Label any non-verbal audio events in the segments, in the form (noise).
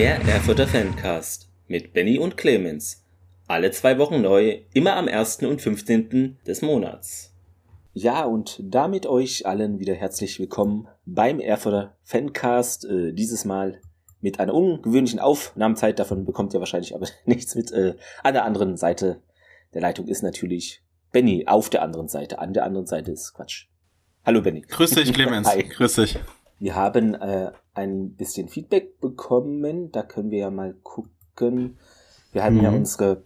Der Erfurter Fancast mit Benny und Clemens. Alle zwei Wochen neu, immer am 1. und 15. des Monats. Ja, und damit euch allen wieder herzlich willkommen beim Erfurter Fancast. Äh, dieses Mal mit einer ungewöhnlichen Aufnahmezeit. Davon bekommt ihr wahrscheinlich aber (laughs) nichts mit. Äh, an der anderen Seite der Leitung ist natürlich Benny auf der anderen Seite. An der anderen Seite ist Quatsch. Hallo Benny. Grüß dich, (laughs) Clemens. Hi. Grüß dich. Wir haben äh, ein bisschen Feedback bekommen. Da können wir ja mal gucken. Wir hatten ja Mhm. unsere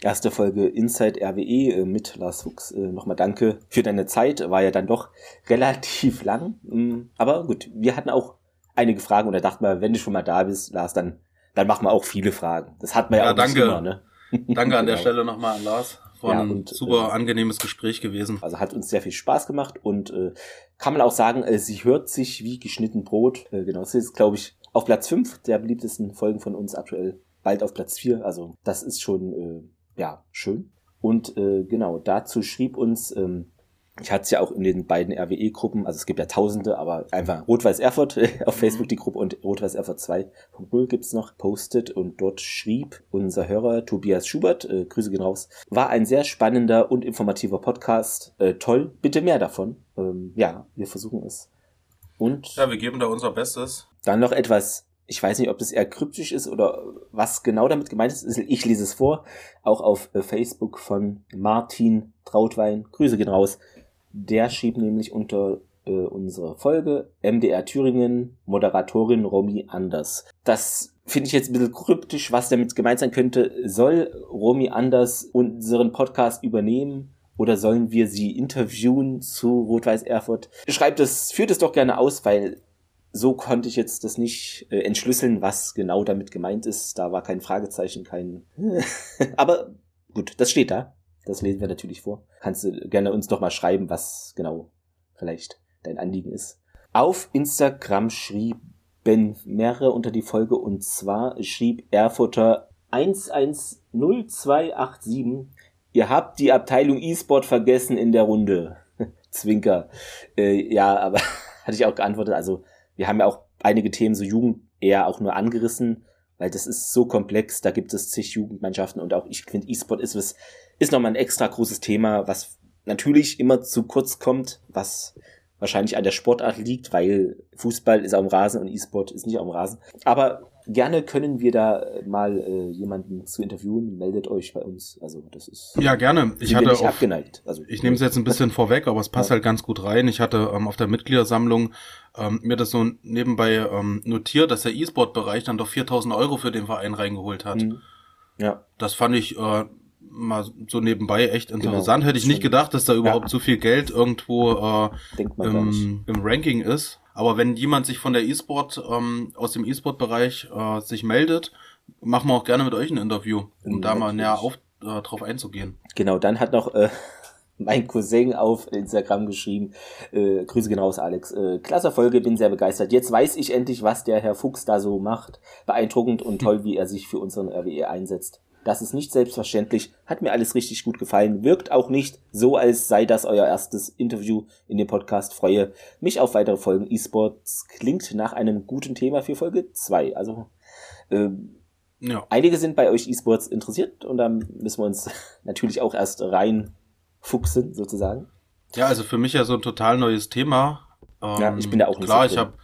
erste Folge Inside RWE äh, mit Lars Fuchs. Äh, Nochmal danke für deine Zeit. War ja dann doch (laughs) relativ lang. Mm, Aber gut, wir hatten auch einige Fragen und da dachten wir, wenn du schon mal da bist, Lars, dann, dann machen wir auch viele Fragen. Das hat man ja, Ja, auch danke. immer, ne? Danke an der (laughs) Genau. Stelle nochmal an Lars. War Ja, ein und, super äh, angenehmes Gespräch gewesen. Also hat uns sehr viel Spaß gemacht und äh, kann man auch sagen, äh, sie hört sich wie geschnitten Brot. Äh, genau, sie ist, glaube ich, auf Platz 5 der beliebtesten Folgen von uns aktuell. Bald auf Platz 4. Also das ist schon, äh, ja, schön. Und äh, genau, dazu schrieb uns, ähm, ich hatte es ja auch in den beiden RWE-Gruppen, also es gibt ja tausende, aber einfach Rot-Weiß Erfurt (laughs) auf Facebook die Gruppe und Rot-Weiß Erfurt 2.0 gibt's noch, postet und dort schrieb unser Hörer Tobias Schubert, äh, Grüße gehen raus, war ein sehr spannender und informativer Podcast, äh, toll, bitte mehr davon. Ähm, ja, wir versuchen es. Und Ja, wir geben da unser Bestes. dann noch etwas, ich weiß nicht, ob das eher kryptisch ist oder was genau damit gemeint ist. Ich lese es vor, auch auf äh, Facebook von Martin Trautwein. Grüße gehen raus. Der schrieb nämlich unter äh, unserer Folge MDR Thüringen, Moderatorin Romy Anders. Das finde ich jetzt ein bisschen kryptisch, was damit gemeint sein könnte. Soll Romy Anders unseren Podcast übernehmen? Oder sollen wir sie interviewen zu Rot-Weiß Erfurt? Schreibt es, führt es doch gerne aus, weil so konnte ich jetzt das nicht äh, entschlüsseln, was genau damit gemeint ist. Da war kein Fragezeichen, kein. (laughs) Aber gut, das steht da. Das lesen wir natürlich vor. Kannst du gerne uns doch mal schreiben, was genau vielleicht dein Anliegen ist. Auf Instagram schrieben mehrere unter die Folge und zwar schrieb Erfurter 110287 Ihr habt die Abteilung E-Sport vergessen in der Runde. (laughs) Zwinker. Äh, ja, aber (laughs) hatte ich auch geantwortet. Also wir haben ja auch einige Themen so Jugend eher auch nur angerissen, weil das ist so komplex. Da gibt es zig Jugendmannschaften und auch ich finde E-Sport ist was, ist nochmal ein extra großes Thema, was natürlich immer zu kurz kommt, was wahrscheinlich an der Sportart liegt, weil Fußball ist auf dem Rasen und E-Sport ist nicht auf dem Rasen. Aber gerne können wir da mal äh, jemanden zu interviewen. Meldet euch bei uns. Also das ist Ja, gerne. Ich hatte auf, abgeneigt. Also ich nehme es jetzt ein bisschen (laughs) vorweg, aber es passt Ja. halt ganz gut rein. Ich hatte ähm, auf der Mitgliedersammlung ähm, mir das so nebenbei ähm, notiert, dass der E-Sport-Bereich dann doch 4000 Euro für den Verein reingeholt hat. Mhm. Ja, Das fand ich äh, mal so nebenbei echt Genau. interessant. Hätte ich nicht gedacht, dass da überhaupt Ja. so viel Geld irgendwo äh, im, im Ranking ist. Aber wenn jemand sich von der E-Sport, ähm, aus dem E-Sport-Bereich äh, sich meldet, machen wir auch gerne mit euch ein Interview, um Mhm, da mal natürlich. näher auf, äh, drauf einzugehen. Genau, dann hat noch äh, (laughs) mein Cousin auf Instagram geschrieben, äh, Grüße gehen raus, Alex. Äh, klasse Folge, bin sehr begeistert. Jetzt weiß ich endlich, was der Herr Fuchs da so macht. Beeindruckend und (laughs) toll, wie er sich für unseren RWE einsetzt. Das ist nicht selbstverständlich, hat mir alles richtig gut gefallen, wirkt auch nicht so, als sei das euer erstes Interview in dem Podcast. Freue mich auf weitere Folgen. E-Sports klingt nach einem guten Thema für Folge 2. Also, ähm, Ja. einige sind bei euch E-Sports interessiert und dann müssen wir uns (laughs) natürlich auch erst reinfuchsen, sozusagen. Ja, also für mich ja so ein total neues Thema. Ähm, Ja, ich bin da auch nicht Klar, so ich habe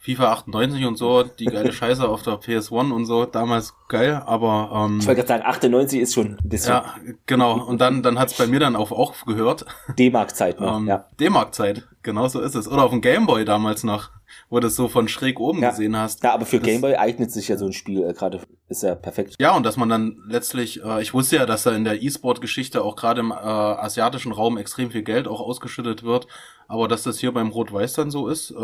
FIFA 98 und so, die geile Scheiße auf der PS1 und so, damals geil, aber ähm, Ich wollte gerade sagen, 98 ist schon ein bisschen ja, genau. Und dann, dann hat's bei mir dann auch aufgehört. D-Mark-Zeit noch. Ähm, ja. D-Mark-Zeit, genau so ist es. Oder auf dem Gameboy damals noch, wo du es so von schräg oben Ja. gesehen hast. ja, aber für Gameboy eignet sich ja so ein Spiel äh, gerade, ist ja perfekt. Ja, und dass man dann letztlich, äh, ich wusste ja, dass da in der E-Sport-Geschichte auch gerade im äh, asiatischen Raum extrem viel Geld auch ausgeschüttet wird, aber dass das hier beim Rot-Weiß dann so ist, äh,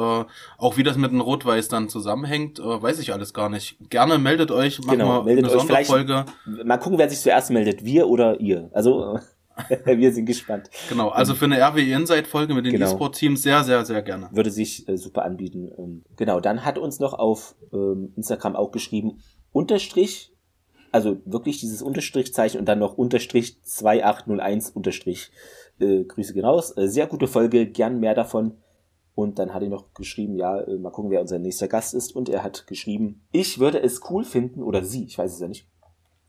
auch wie das mit dem Rot-Weiß dann zusammenhängt, äh, weiß ich alles gar nicht. Gerne meldet euch, machen Genau, wir meldet eine euch. Sonderfolge. Mal gucken, wer sich zuerst meldet, wir oder ihr. Also, äh, (laughs) wir sind gespannt. Genau, also für eine RWE Insight-Folge mit den Genau. E-Sport-Teams sehr, sehr, sehr gerne. Würde sich äh, super anbieten. Ähm, genau, dann hat uns noch auf ähm, Instagram auch geschrieben, Unterstrich, also wirklich dieses Unterstrichzeichen und dann noch Unterstrich 2801 Unterstrich. Äh, Grüße gehen raus. Äh, sehr gute Folge, gern mehr davon. Und dann hat er noch geschrieben, ja, äh, mal gucken, wer unser nächster Gast ist. Und er hat geschrieben, ich würde es cool finden, oder sie, ich weiß es ja nicht,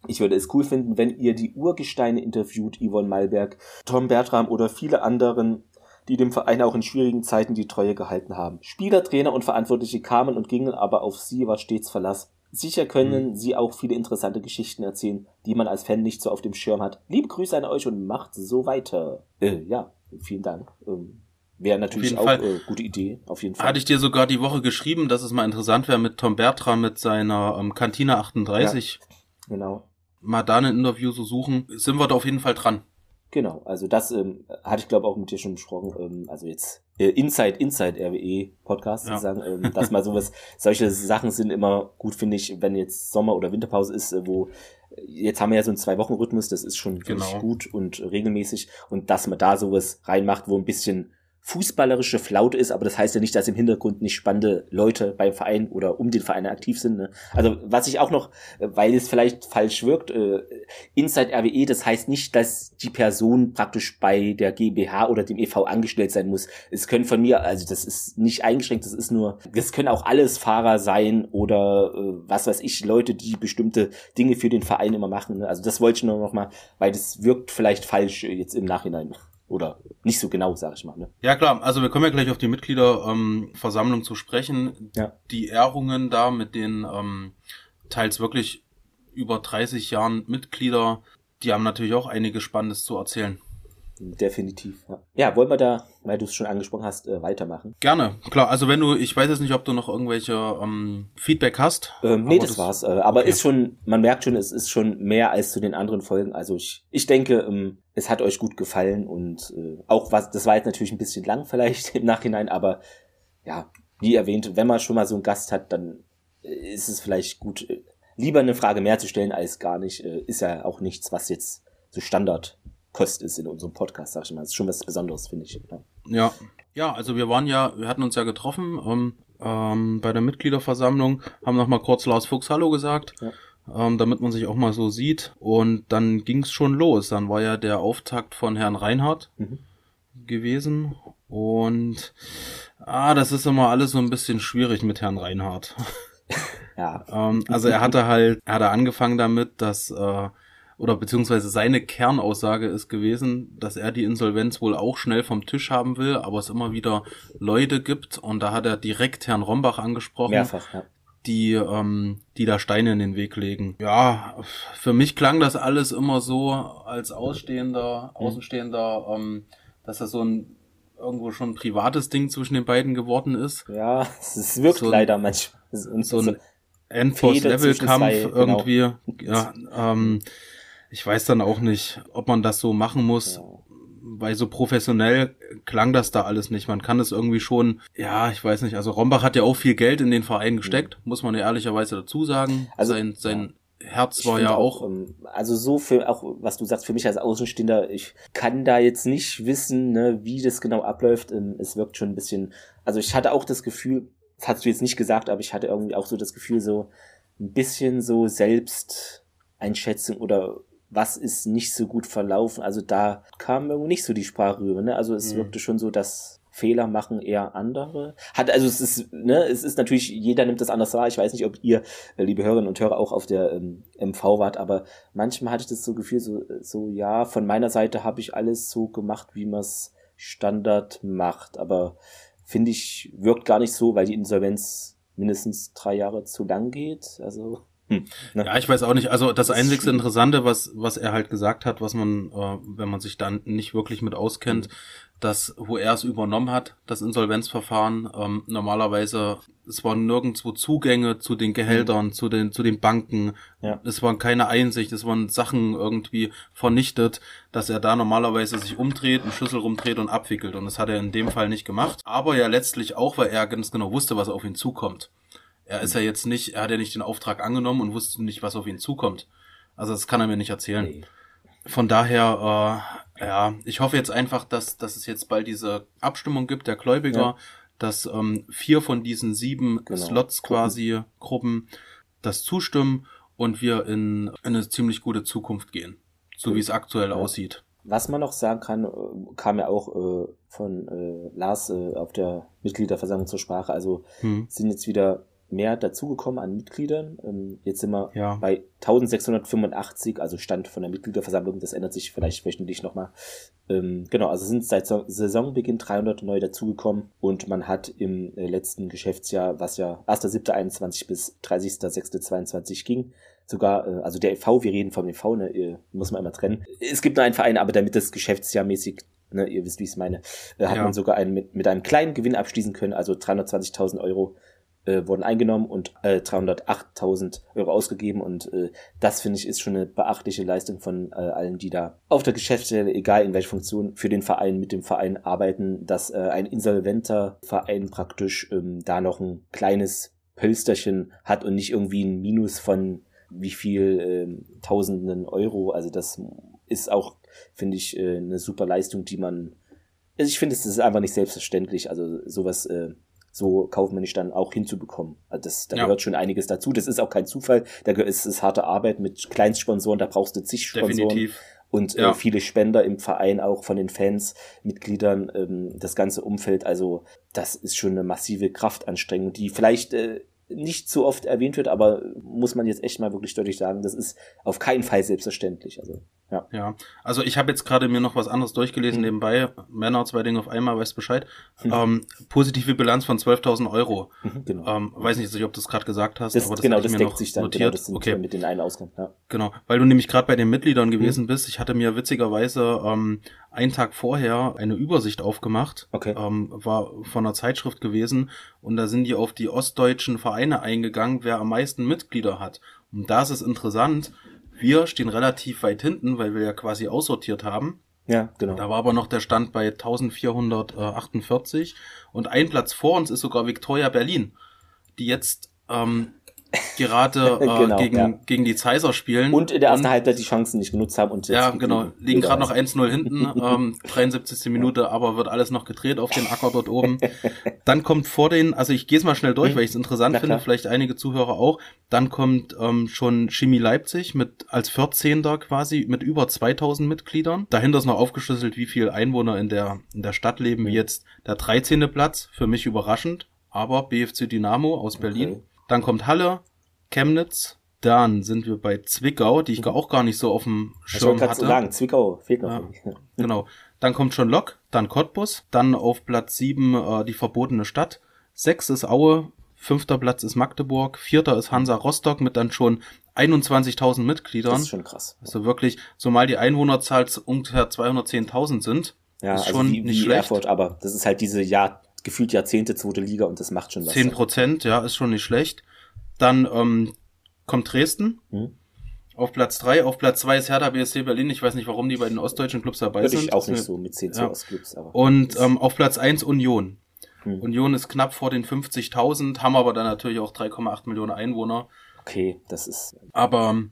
ich würde es cool finden, wenn ihr die Urgesteine interviewt, Yvonne Malberg, Tom Bertram oder viele anderen, die dem Verein auch in schwierigen Zeiten die Treue gehalten haben. Spieler, Trainer und Verantwortliche kamen und gingen, aber auf sie war stets Verlass. Sicher können mhm. sie auch viele interessante Geschichten erzählen, die man als Fan nicht so auf dem Schirm hat. Liebe Grüße an euch und macht so weiter. Äh, ja, vielen Dank. Ähm, Wäre natürlich auch äh, gute Idee, auf jeden Fall. Hatte ich dir sogar die Woche geschrieben, dass es mal interessant wäre mit Tom Bertram mit seiner ähm, Kantine 38. Ja, genau. Mal da ein Interview so suchen. Sind wir da auf jeden Fall dran. Genau, also das ähm, hatte ich glaube auch mit dir schon besprochen. Ähm, also jetzt äh, Inside Inside RWE Podcast ja. sozusagen, ähm, dass mal sowas, (laughs) solche Sachen sind immer gut, finde ich, wenn jetzt Sommer- oder Winterpause ist, äh, wo jetzt haben wir ja so einen Zwei-Wochen-Rhythmus, das ist schon genau. gut und regelmäßig und dass man da sowas reinmacht, wo ein bisschen fußballerische Flaute ist, aber das heißt ja nicht, dass im Hintergrund nicht spannende Leute beim Verein oder um den Verein aktiv sind. Ne? Also was ich auch noch, äh, weil es vielleicht falsch wirkt, äh, Inside RWE, das heißt nicht, dass die Person praktisch bei der GmbH oder dem EV angestellt sein muss. Es können von mir, also das ist nicht eingeschränkt, das ist nur, das können auch alles Fahrer sein oder äh, was weiß ich, Leute, die bestimmte Dinge für den Verein immer machen. Ne? Also das wollte ich nur noch mal, weil das wirkt vielleicht falsch äh, jetzt im Nachhinein. Oder nicht so genau, sag ich mal. Ne? Ja klar, also wir kommen ja gleich auf die Mitgliederversammlung ähm, zu sprechen. Ja. Die Ehrungen da mit den ähm, teils wirklich über 30 Jahren Mitglieder, die haben natürlich auch einiges Spannendes zu erzählen. Definitiv, ja. Ja, wollen wir da, weil du es schon angesprochen hast, äh, weitermachen? Gerne, klar. Also wenn du, ich weiß jetzt nicht, ob du noch irgendwelche ähm, Feedback hast. Ähm, nee, das, das, war's. Äh, aber okay. ist schon, man merkt schon, es ist schon mehr als zu den anderen Folgen. Also ich, ich denke, ähm, es hat euch gut gefallen und äh, auch was, das war jetzt natürlich ein bisschen lang vielleicht (laughs) im Nachhinein, aber ja, wie erwähnt, wenn man schon mal so einen Gast hat, dann äh, ist es vielleicht gut, äh, lieber eine Frage mehr zu stellen als gar nicht. Äh, ist ja auch nichts, was jetzt so Standard Kost ist in unserem Podcast, sag ich mal. Das ist schon was Besonderes, finde ich. Ja. ja. ja, also wir waren ja, wir hatten uns ja getroffen ähm, ähm, bei der Mitgliederversammlung, haben noch mal kurz Lars Fuchs Hallo gesagt. Ja. Ähm, damit man sich auch mal so sieht. Und dann ging's schon los. Dann war ja der Auftakt von Herrn Reinhardt mhm. gewesen. Und ah, das ist immer alles so ein bisschen schwierig mit Herrn Reinhardt. Ja. (laughs) ähm, also er hatte halt, er hatte angefangen damit, dass äh, oder beziehungsweise seine Kernaussage ist gewesen, dass er die Insolvenz wohl auch schnell vom Tisch haben will, aber es immer wieder Leute gibt und da hat er direkt Herrn Rombach angesprochen. Mehrfach, ja. Die, ähm, die da Steine in den Weg legen. Ja, für mich klang das alles immer so als Ausstehender, mhm. Außenstehender, ähm, dass das so ein irgendwo schon ein privates Ding zwischen den beiden geworden ist. Ja, es wirkt so leider manchmal. So ein Endforce-Level-Kampf genau. irgendwie. Genau. Ja, ähm, ich weiß dann auch nicht, ob man das so machen muss. Ja. Weil so professionell klang das da alles nicht. Man kann es irgendwie schon, ja, ich weiß nicht. Also Rombach hat ja auch viel Geld in den Verein gesteckt, mhm. muss man ja ehrlicherweise dazu sagen. Also sein, sein ja. Herz war ja auch, auch. Ähm, also so für auch, was du sagst, für mich als Außenstehender, ich kann da jetzt nicht wissen, ne, wie das genau abläuft. Ähm, es wirkt schon ein bisschen. Also ich hatte auch das Gefühl, das hast du jetzt nicht gesagt, aber ich hatte irgendwie auch so das Gefühl, so ein bisschen so Selbsteinschätzung oder was ist nicht so gut verlaufen. Also da kam irgendwie nicht so die Sprache rüber. Ne? Also es mhm. wirkte schon so, dass Fehler machen eher andere. Hat also es ist ne, es ist natürlich jeder nimmt das anders wahr. Ich weiß nicht, ob ihr äh, liebe Hörerinnen und Hörer auch auf der ähm, MV wart, aber manchmal hatte ich das so Gefühl so so ja, von meiner Seite habe ich alles so gemacht, wie man es Standard macht, aber finde ich wirkt gar nicht so, weil die Insolvenz mindestens drei Jahre zu lang geht. Also hm, ne? Ja, ich weiß auch nicht. Also das, das einzigste Interessante, was, was er halt gesagt hat, was man, äh, wenn man sich dann nicht wirklich mit auskennt, mhm. dass, wo er es übernommen hat, das Insolvenzverfahren, ähm, normalerweise, es waren nirgendwo Zugänge zu den Gehältern, mhm. zu den, zu den Banken, ja. es waren keine Einsicht, es waren Sachen irgendwie vernichtet, dass er da normalerweise sich umdreht, einen Schlüssel rumdreht und abwickelt. Und das hat er in dem Fall nicht gemacht. Aber ja letztlich auch, weil er ganz genau wusste, was auf ihn zukommt. Er ist ja jetzt nicht, er hat ja nicht den Auftrag angenommen und wusste nicht, was auf ihn zukommt. Also das kann er mir nicht erzählen. Nee. Von daher, äh, ja, ich hoffe jetzt einfach, dass, dass es jetzt bald diese Abstimmung gibt der Gläubiger, ja. dass ähm, vier von diesen sieben genau. Slots quasi Gruppen das zustimmen und wir in, in eine ziemlich gute Zukunft gehen, so wie es aktuell ja. aussieht. Was man noch sagen kann, äh, kam ja auch äh, von äh, Lars äh, auf der Mitgliederversammlung zur Sprache. Also hm. sind jetzt wieder mehr dazugekommen an Mitgliedern. Ähm, jetzt sind wir ja. bei 1685, also Stand von der Mitgliederversammlung. Das ändert sich vielleicht wöchentlich nochmal. Ähm, genau, also sind seit Saisonbeginn 300 neu dazugekommen und man hat im äh, letzten Geschäftsjahr, was ja 1.7.21 bis 30.06.22 ging, sogar, äh, also der e.V., wir reden vom e.V., ne, muss man immer trennen. Es gibt nur einen Verein, aber damit das Geschäftsjahr mäßig Ne, ihr wisst, wie ich es meine, äh, hat ja. man sogar einen mit, mit einem kleinen Gewinn abschließen können, also 320.000 Euro äh, wurden eingenommen und äh, 308.000 Euro ausgegeben und äh, das finde ich ist schon eine beachtliche Leistung von äh, allen, die da auf der Geschäftsstelle, egal in welcher Funktion, für den Verein, mit dem Verein arbeiten, dass äh, ein insolventer Verein praktisch ähm, da noch ein kleines Pölsterchen hat und nicht irgendwie ein Minus von wie viel äh, Tausenden Euro. Also das ist auch, finde ich, äh, eine super Leistung, die man also ich finde, es ist einfach nicht selbstverständlich. Also sowas äh, so kaufmännisch dann auch hinzubekommen. Also das, da ja. gehört schon einiges dazu. Das ist auch kein Zufall. Da ist es harte Arbeit mit Kleinstsponsoren, da brauchst du zig Sponsoren. Definitiv. Und äh, ja. äh, viele Spender im Verein, auch von den Fans, Mitgliedern, ähm, das ganze Umfeld. Also das ist schon eine massive Kraftanstrengung, die vielleicht äh, nicht so oft erwähnt wird, aber muss man jetzt echt mal wirklich deutlich sagen, das ist auf keinen Fall selbstverständlich. Also ja. Ja, also ich habe jetzt gerade mir noch was anderes durchgelesen mhm. nebenbei. Männer, zwei Dinge auf einmal, weißt Bescheid. Mhm. Ähm, positive Bilanz von 12.000 Euro. Mhm, genau. Ähm, weiß nicht, ob du es gerade gesagt hast, das, aber das genau, das deckt sich dann. Notiert. Genau, das sind okay. mit den einen Ausgang. Ja. Genau, weil du nämlich gerade bei den Mitgliedern gewesen mhm. bist. Ich hatte mir witzigerweise ähm, einen Tag vorher eine Übersicht aufgemacht. Okay. Ähm, war von einer Zeitschrift gewesen und da sind die auf die ostdeutschen Vereine eingegangen, wer am meisten Mitglieder hat. Und da ist es interessant, wir stehen relativ weit hinten, weil wir ja quasi aussortiert haben. Ja, genau. Da war aber noch der Stand bei 1448 und ein Platz vor uns ist sogar Victoria Berlin, die jetzt ähm, gerade (laughs) äh, genau, gegen, ja. gegen die Zeiser spielen. Und in der ersten Halbzeit die Chancen nicht genutzt haben. und Ja, genau. Liegen gerade noch 1-0 hinten, (laughs) ähm, 73. Minute, aber wird alles noch gedreht auf den Acker dort oben. (laughs) Dann kommt vor den, also ich gehe es mal schnell durch, mhm. weil ich es interessant finde, vielleicht einige Zuhörer auch. Dann kommt ähm, schon Chemie Leipzig mit als 14. quasi mit über 2000 Mitgliedern. Dahinter ist noch aufgeschlüsselt, wie viel Einwohner in der, in der Stadt leben, mhm. jetzt der 13. Platz. Für mich überraschend. Aber BFC Dynamo aus Berlin. Dann kommt Halle, Chemnitz, dann sind wir bei Zwickau, die ich auch gar nicht so auf dem Schirm hatte. So sagen, Zwickau fehlt noch. Ja, (laughs) genau. Dann kommt schon Lok, dann Cottbus, dann auf Platz 7 äh, die verbotene Stadt. 6 ist Aue, fünfter Platz ist Magdeburg, vierter ist Hansa Rostock mit dann schon 21.000 Mitgliedern. Das ist schon krass. Also wirklich, zumal die Einwohnerzahl ungefähr 210.000 sind. Ja, ist also schon wie, nicht wie schlecht. Erfurt, aber das ist halt diese Jahr, gefühlt Jahrzehnte zweite Liga und das macht schon was. 10 Prozent, ja, ist schon nicht schlecht. Dann ähm, kommt Dresden. Mhm. Auf Platz 3, auf Platz 2 ist Hertha BSC Berlin. Ich weiß nicht, warum die bei den ostdeutschen Clubs dabei Würde sind. Ich auch nicht so mit 10 ja. Ostclubs. Aber Und ähm, auf Platz 1 Union. Mhm. Union ist knapp vor den 50.000, haben aber dann natürlich auch 3,8 Millionen Einwohner. Okay, das ist. Aber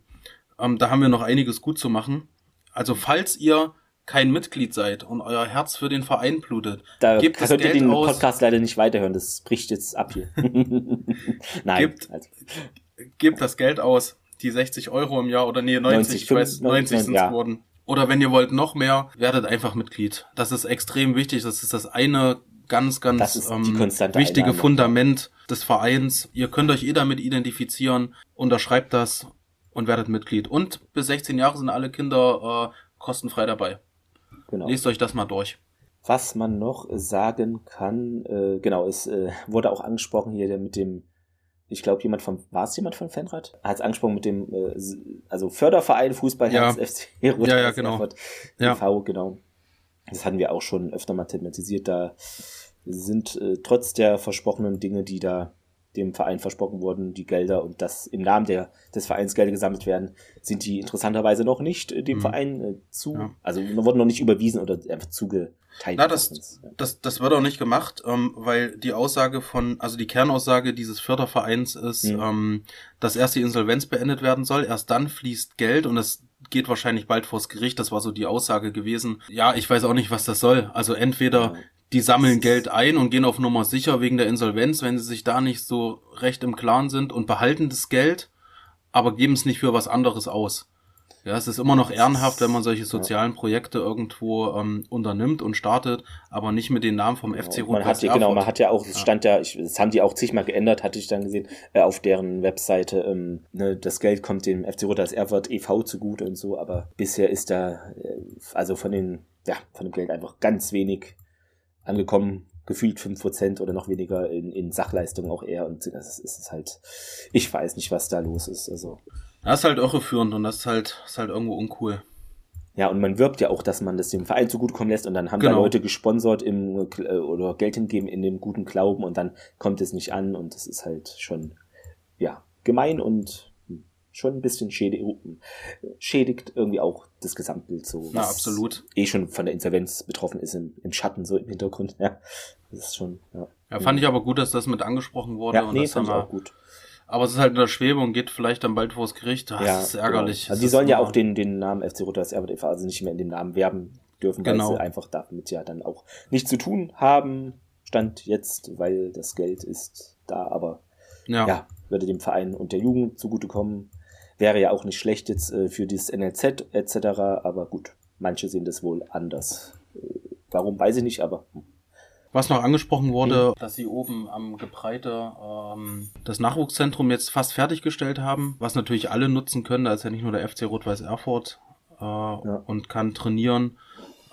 ähm, da haben wir noch einiges gut zu machen. Also falls ihr kein Mitglied seid und euer Herz für den Verein blutet, da gebt könnt ihr den aus. Podcast leider nicht weiterhören, das bricht jetzt ab hier. (laughs) Nein. Gebt, also. gebt das Geld aus, die 60 Euro im Jahr oder nee, 90, 90 ich weiß, 90 sind es ja. geworden. Oder wenn ihr wollt noch mehr, werdet einfach Mitglied. Das ist extrem wichtig. Das ist das eine ganz, ganz ähm, wichtige Einnahme. Fundament des Vereins. Ihr könnt euch eh damit identifizieren, unterschreibt das und werdet Mitglied. Und bis 16 Jahre sind alle Kinder äh, kostenfrei dabei. Genau. Lest euch das mal durch. Was man noch sagen kann, äh, genau, es äh, wurde auch angesprochen hier mit dem, ich glaube, jemand von, war es jemand von Fanrad? Hat es angesprochen mit dem, äh, also Förderverein Fußball ja. FC (laughs) Rot ja, ja, genau. Erfurt, ja. TV, genau. Das hatten wir auch schon öfter mal thematisiert. Da sind äh, trotz der versprochenen Dinge, die da dem Verein versprochen wurden, die Gelder und das im Namen der, des Vereins Gelder gesammelt werden, sind die interessanterweise noch nicht äh, dem mhm. Verein äh, zu, ja. also wurden noch nicht überwiesen oder einfach zugeteilt. Na, das, das, das wird auch nicht gemacht, ähm, weil die Aussage von, also die Kernaussage dieses Fördervereins ist, mhm. ähm, dass erst die Insolvenz beendet werden soll, erst dann fließt Geld und es geht wahrscheinlich bald vors Gericht, das war so die Aussage gewesen. Ja, ich weiß auch nicht, was das soll. Also entweder die sammeln Geld ein und gehen auf Nummer sicher wegen der Insolvenz, wenn sie sich da nicht so recht im Klaren sind und behalten das Geld, aber geben es nicht für was anderes aus. Ja, es ist immer noch ehrenhaft, wenn man solche sozialen. Projekte irgendwo ähm, unternimmt und startet, aber nicht mit den Namen vom FC Rot. Man hat ja, genau, man hat ja auch, es stand ja, ich, das haben die auch zigmal geändert, hatte ich dann gesehen, äh, auf deren Webseite, ähm, ne, das Geld kommt dem FC Rot als Erfurt e.V. zugute und so, aber bisher ist da, äh, also von den, ja, von dem Geld einfach ganz wenig angekommen, gefühlt fünf Prozent oder noch weniger in, in Sachleistungen auch eher und das ist, halt, ich weiß nicht, was da los ist, also. Das ist halt irreführend und das ist halt, ist halt irgendwo uncool. Ja, und man wirbt ja auch, dass man das dem Verein zugutekommen lässt und dann haben genau. da Leute gesponsert im, äh, oder Geld hingeben in dem guten Glauben und dann kommt es nicht an und das ist halt schon, ja, gemein und schon ein bisschen schädigt, schädigt irgendwie auch das Gesamtbild so. Ja, absolut. Eh schon von der Insolvenz betroffen ist im, im Schatten so im Hintergrund. (laughs) Ja, das ist schon, ja. Ja, fand ich aber gut, dass das mit angesprochen wurde. Ja, und nee, das fand ich auch gut. Aber es ist halt in der Schwebe und geht vielleicht dann bald vors Gericht. Das ja, ist ärgerlich. Genau. Also die sollen ja auch den, den Namen FC Rotterdam Erbe e also nicht mehr in dem Namen werben dürfen, weil genau. sie einfach damit ja dann auch nichts zu tun haben. Stand jetzt, weil das Geld ist da, aber ja, ja würde dem Verein und der Jugend zugutekommen. Wäre ja auch nicht schlecht jetzt äh, für dieses NLZ etc., aber gut, manche sehen das wohl anders. Äh, warum, weiß ich nicht, aber hm. Was noch angesprochen wurde, mhm. dass sie oben am Gebreite ähm, das Nachwuchszentrum jetzt fast fertiggestellt haben, was natürlich alle nutzen können. Da ist ja nicht nur der FC Rot-Weiß Erfurt äh, ja. und kann trainieren.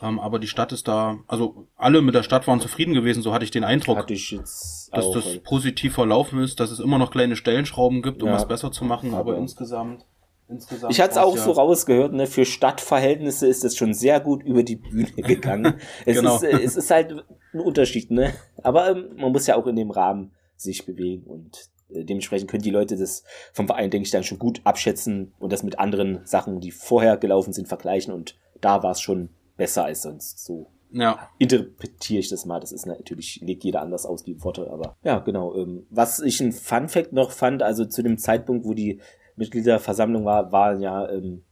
Ähm, aber die Stadt ist da, also alle mit der Stadt waren zufrieden gewesen, so hatte ich den Eindruck, hatte ich jetzt dass das positiv verlaufen ist, dass es immer noch kleine Stellenschrauben gibt, um ja. es besser zu machen, aber, aber insgesamt Insgesamt ich hatte es auch ja. so rausgehört, ne, für Stadtverhältnisse ist es schon sehr gut über die Bühne (laughs) gegangen. es, genau. ist, äh, es ist halt ein Unterschied, ne? Aber ähm, man muss ja auch in dem Rahmen sich bewegen und äh, dementsprechend können die Leute das vom Verein, denke ich, dann schon gut abschätzen und das mit anderen Sachen, die vorher gelaufen sind, vergleichen und da war es schon besser als sonst. So ja. interpretiere ich das mal. Das ist natürlich, legt jeder anders aus, die Worte, aber ja, genau. Ähm, was ich ein Fun Fact noch fand, also zu dem Zeitpunkt, wo die Mitgliederversammlung war, waren ja ähm,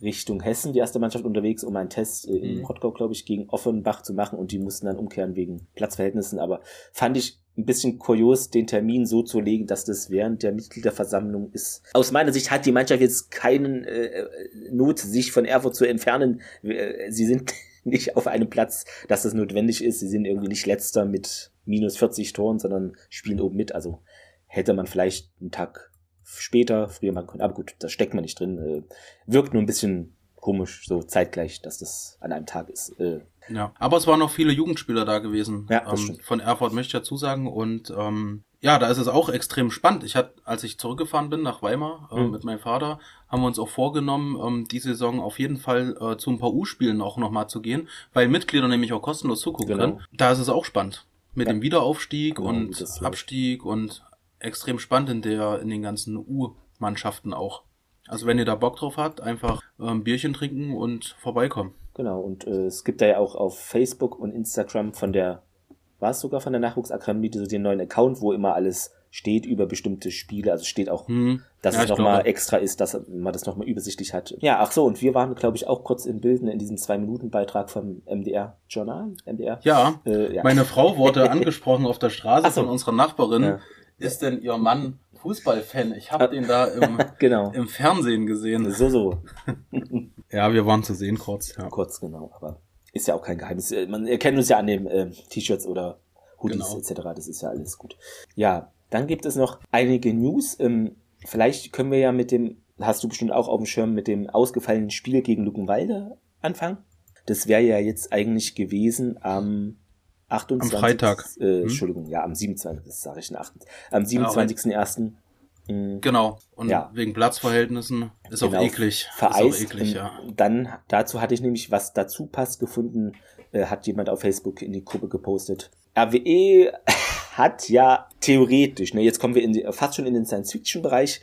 Richtung Hessen die erste Mannschaft unterwegs, um einen Test äh, in mhm. Rottgau, glaube ich, gegen Offenbach zu machen und die mussten dann umkehren wegen Platzverhältnissen. Aber fand ich ein bisschen kurios, den Termin so zu legen, dass das während der Mitgliederversammlung ist. Aus meiner Sicht hat die Mannschaft jetzt keinen äh, Not, sich von Erfurt zu entfernen. Äh, sie sind (laughs) nicht auf einem Platz, dass das notwendig ist. Sie sind irgendwie nicht letzter mit minus 40 Toren, sondern spielen oben mit. Also hätte man vielleicht einen Tag später, früher machen können. Aber gut, da steckt man nicht drin. Äh, wirkt nur ein bisschen komisch, so zeitgleich, dass das an einem Tag ist. Äh, ja, aber es waren noch viele Jugendspieler da gewesen. Ja, das ähm, von Erfurt möchte ich dazu sagen. Und ähm, ja, da ist es auch extrem spannend. Ich hatte, als ich zurückgefahren bin nach Weimar äh, mhm. mit meinem Vater, haben wir uns auch vorgenommen, ähm, die Saison auf jeden Fall äh, zu ein paar U-Spielen auch nochmal zu gehen, weil Mitglieder nämlich auch kostenlos zugucken genau. können. Da ist es auch spannend. Mit ja. dem Wiederaufstieg genau, und Abstieg und extrem spannend in der, in den ganzen U-Mannschaften auch. Also wenn ihr da Bock drauf habt, einfach ähm, Bierchen trinken und vorbeikommen. Genau, und äh, es gibt da ja auch auf Facebook und Instagram von der, war es sogar von der Nachwuchsakademie, so den neuen Account, wo immer alles steht über bestimmte Spiele. Also steht auch, hm. dass ja, es nochmal extra ist, dass man das nochmal übersichtlich hat. Ja, ach so, und wir waren, glaube ich, auch kurz im Bilden in diesem Zwei-Minuten-Beitrag vom MDR-Journal. MDR. Ja, äh, ja, meine Frau wurde (laughs) angesprochen auf der Straße so. von unserer Nachbarin. Ja ist denn Ihr Mann Fußballfan? Ich habe den da im, (laughs) genau. im Fernsehen gesehen. So, so. (laughs) ja, wir waren zu sehen kurz. Ja. Kurz, genau. Aber ist ja auch kein Geheimnis. Man erkennt uns ja an den äh, T-Shirts oder Hoodies genau. etc. Das ist ja alles gut. Ja, dann gibt es noch einige News. Ähm, vielleicht können wir ja mit dem, hast du bestimmt auch auf dem Schirm, mit dem ausgefallenen Spiel gegen Luckenwalde anfangen. Das wäre ja jetzt eigentlich gewesen am 28. Am Freitag. Äh, hm? Entschuldigung, ja, am 27. Das sage ich nach. Am 27.01. Mhm. Genau. Und ja. wegen Platzverhältnissen ist genau. auch eklig. Vereist. Ist auch eklig, ja. Dann, dazu hatte ich nämlich was dazu passt gefunden, äh, hat jemand auf Facebook in die Gruppe gepostet. RWE (laughs) hat ja theoretisch, ne, jetzt kommen wir in die, fast schon in den Science-Fiction-Bereich.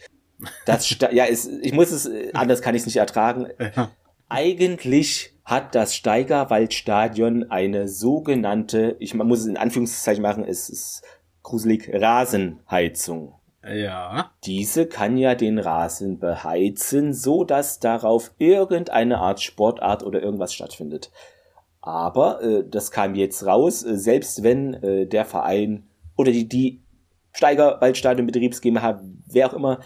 Das, (laughs) ja, es, ich muss es, äh, anders kann ich es nicht ertragen. Ja. Eigentlich hat das Steigerwaldstadion eine sogenannte, ich muss es in Anführungszeichen machen, es ist gruselig, Rasenheizung. Ja. Diese kann ja den Rasen beheizen, so dass darauf irgendeine Art Sportart oder irgendwas stattfindet. Aber äh, das kam jetzt raus, äh, selbst wenn äh, der Verein oder die, die Steigerwaldstadion Betriebs GmbH, wer auch immer,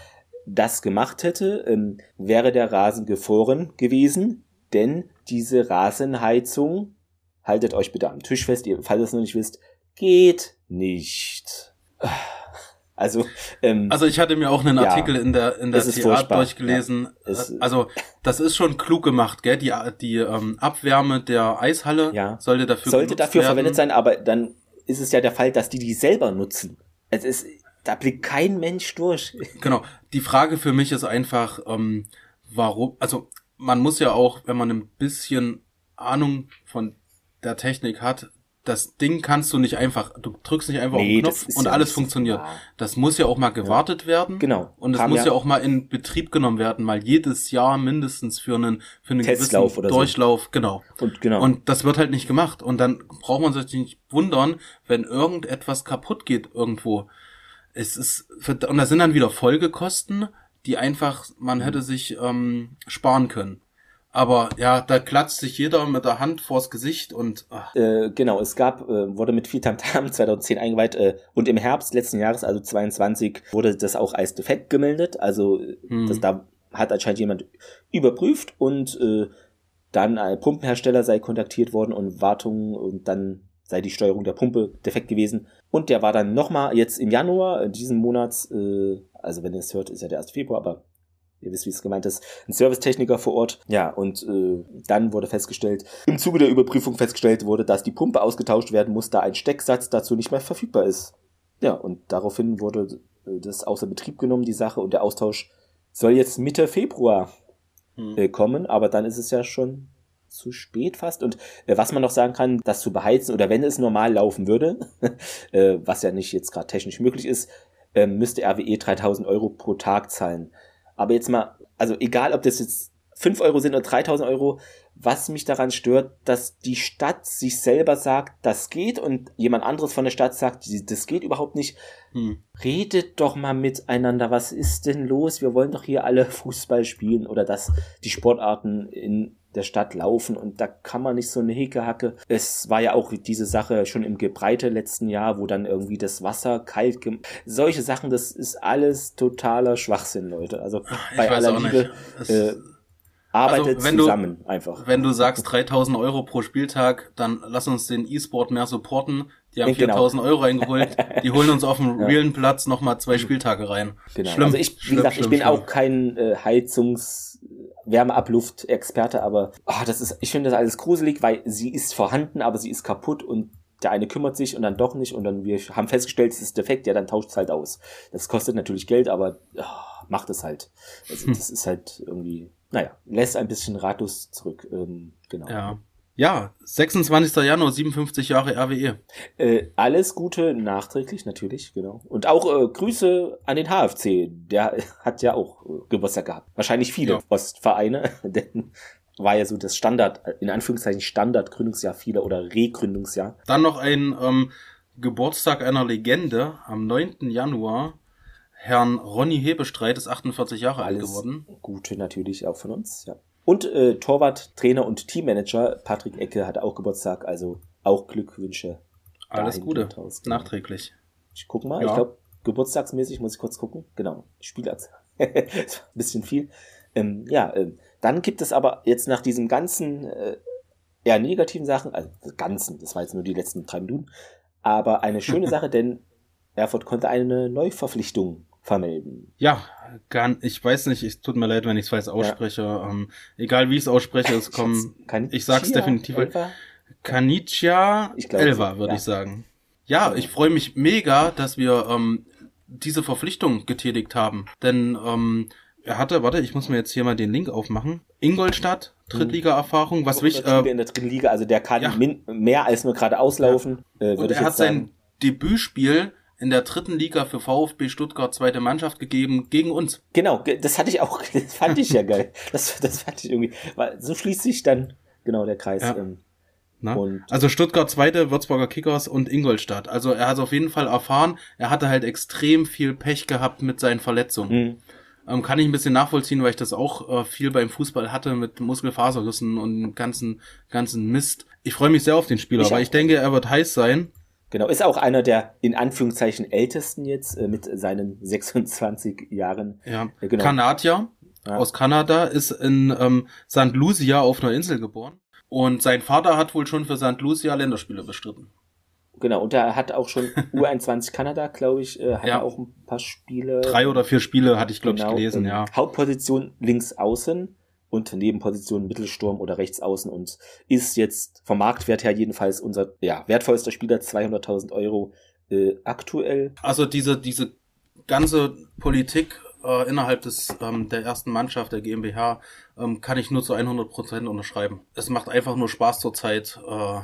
das gemacht hätte, ähm, wäre der Rasen gefroren gewesen, denn diese Rasenheizung, haltet euch bitte am Tisch fest, ihr, falls ihr es noch nicht wisst, geht nicht. (sighs) Also, ähm, also ich hatte mir auch einen Artikel ja, in der in der TA durchgelesen. Ja, also das ist schon klug gemacht, gell? Die die ähm, Abwärme der Eishalle ja, sollte dafür sollte dafür werden. verwendet sein, aber dann ist es ja der Fall, dass die die selber nutzen. Es ist da blickt kein Mensch durch. Genau. Die Frage für mich ist einfach, ähm, warum? Also man muss ja auch, wenn man ein bisschen Ahnung von der Technik hat, das Ding kannst du nicht einfach, du drückst nicht einfach nee, auf den Knopf und ja alles funktioniert. Wahr. Das muss ja auch mal gewartet ja. werden. Genau. Und es muss ja, ja, auch mal in Betrieb genommen werden, mal jedes Jahr mindestens für einen, für einen Testlauf gewissen Durchlauf. So. Genau. Und, genau. Und das wird halt nicht gemacht. Und dann braucht man sich nicht wundern, wenn irgendetwas kaputt geht irgendwo. Es ist, und da sind dann wieder Folgekosten, die einfach, man hätte sich ähm, sparen können. Aber ja, da klatscht sich jeder mit der Hand vors Gesicht und. Äh, genau, es gab, äh, wurde mit viel Tamtam 2010 eingeweiht äh, und im Herbst letzten Jahres, also 22, wurde das auch als defekt gemeldet. Also hm. das da hat anscheinend jemand überprüft und äh, dann ein Pumpenhersteller sei kontaktiert worden und Wartung und dann sei die Steuerung der Pumpe defekt gewesen. Und der war dann nochmal jetzt im Januar diesen Monats, äh, also wenn ihr es hört, ist ja der 1. Februar, aber ihr wisst, wie es gemeint ist, ein Servicetechniker vor Ort. Ja, und äh, dann wurde festgestellt, im Zuge der Überprüfung festgestellt wurde, dass die Pumpe ausgetauscht werden muss, da ein Stecksatz dazu nicht mehr verfügbar ist. Ja, und daraufhin wurde äh, das außer Betrieb genommen, die Sache, und der Austausch soll jetzt Mitte Februar hm. äh, kommen, aber dann ist es ja schon zu spät fast. Und äh, was man noch sagen kann, das zu beheizen oder wenn es normal laufen würde, (laughs) äh, was ja nicht jetzt gerade technisch möglich ist, äh, müsste RWE 3000 Euro pro Tag zahlen. Aber jetzt mal, also egal, ob das jetzt 5 Euro sind oder 3000 Euro, was mich daran stört, dass die Stadt sich selber sagt, das geht und jemand anderes von der Stadt sagt, das geht überhaupt nicht. Hm. Redet doch mal miteinander, was ist denn los? Wir wollen doch hier alle (laughs) Fußball spielen oder dass die Sportarten in der Stadt laufen und da kann man nicht so eine Hekehacke. Es war ja auch diese Sache schon im Gebreite letzten Jahr, wo dann irgendwie das Wasser kalt, solche Sachen, das ist alles totaler Schwachsinn, Leute. Also ich bei aller Liebe, äh, arbeitet also, zusammen du, einfach. Wenn du sagst 3000 Euro pro Spieltag, dann lass uns den E-Sport mehr supporten. Die haben 4000 genau. Euro eingeholt. Die holen uns auf dem (laughs) ja. realen Platz nochmal zwei Spieltage rein. Genau. Schlimm, also ich, wie schlimm, gesagt, schlimm, ich bin schlimm. auch kein äh, Heizungs Wärmeabluft-Experte, aber oh, das ist, ich finde das alles gruselig, weil sie ist vorhanden, aber sie ist kaputt und der eine kümmert sich und dann doch nicht und dann wir haben festgestellt, es ist defekt, ja, dann tauscht es halt aus. Das kostet natürlich Geld, aber oh, macht es halt. Also hm. das ist halt irgendwie, naja, lässt ein bisschen ratlos zurück. Ähm, genau. Ja. Ja, 26. Januar, 57 Jahre RWE. Äh, alles Gute nachträglich, natürlich, genau. Und auch äh, Grüße an den HFC. Der hat ja auch äh, Geburtstag gehabt. Wahrscheinlich viele ja. Ostvereine, (laughs) denn war ja so das Standard, in Anführungszeichen Standard-Gründungsjahr vieler oder Regründungsjahr. Dann noch ein ähm, Geburtstag einer Legende am 9. Januar. Herrn Ronny Hebestreit ist 48 Jahre alt geworden. Gute natürlich auch von uns, ja. Und äh, Torwart, Trainer und Teammanager Patrick Ecke hat auch Geburtstag, also auch Glückwünsche. Alles Gute, nachträglich. Ich guck mal, ja. ich glaube, geburtstagsmäßig muss ich kurz gucken. Genau, Spielachse. (laughs) ein bisschen viel. Ähm, ja, ähm, dann gibt es aber jetzt nach diesem ganzen äh, eher negativen Sachen, also ganzen, das war jetzt nur die letzten drei Minuten, aber eine schöne (laughs) Sache, denn Erfurt konnte eine Neuverpflichtung vermelden. Ja, kann, ich weiß nicht, es tut mir leid, wenn ich es falsch ausspreche. Ja. Ähm, egal wie ich es ausspreche, es kommen, ich sag's definitiv. Elva? Kanicia ich Elva, würde ja. ich sagen. Ja, ich freue mich mega, dass wir ähm, diese Verpflichtung getätigt haben. Denn ähm, er hatte, warte, ich muss mir jetzt hier mal den Link aufmachen. Ingolstadt, Drittliga-Erfahrung, was wichtig. Äh, in der dritten Liga, also der kann ja. mehr als nur gerade auslaufen. Ja. Äh, Und er hat sein Debütspiel in der dritten Liga für VfB Stuttgart zweite Mannschaft gegeben gegen uns. Genau, das hatte ich auch, (laughs) das fand ich ja (laughs) geil. Das, das fand ich irgendwie, weil so schließt sich dann genau der Kreis. Ja. Ähm, also Stuttgart zweite, Würzburger Kickers und Ingolstadt. Also er hat auf jeden Fall erfahren, er hatte halt extrem viel Pech gehabt mit seinen Verletzungen. Mhm. Ähm, kann ich ein bisschen nachvollziehen, weil ich das auch äh, viel beim Fußball hatte mit Muskelfaserrissen und ganzen ganzen Mist. Ich freue mich sehr auf den Spieler, ich weil ich denke, er wird heiß sein. Genau, ist auch einer der in Anführungszeichen ältesten jetzt äh, mit seinen (laughs) 26 Jahren. Ja, Ja, genau. Kanadier Ja. aus Kanada ist in ähm, St. Lucia auf einer Insel geboren. Und sein Vater hat wohl schon für St. Lucia Länderspiele bestritten. Genau, und er hat auch schon (laughs) U21 Kanada, glaube ich, äh, hat Ja. er auch ein paar Spiele. Drei oder vier Spiele hatte ich, glaube Genau, ich, gelesen, ähm, ja. Hauptposition links außen und Nebenposition Mittelsturm oder rechts außen und ist jetzt vom Marktwert her jedenfalls unser ja, wertvollster Spieler, 200.000 Euro äh, aktuell. Also diese, diese ganze Politik äh, innerhalb des ähm, der ersten Mannschaft der GmbH ähm, kann ich nur zu 100 Prozent unterschreiben. Es macht einfach nur Spaß zurzeit äh,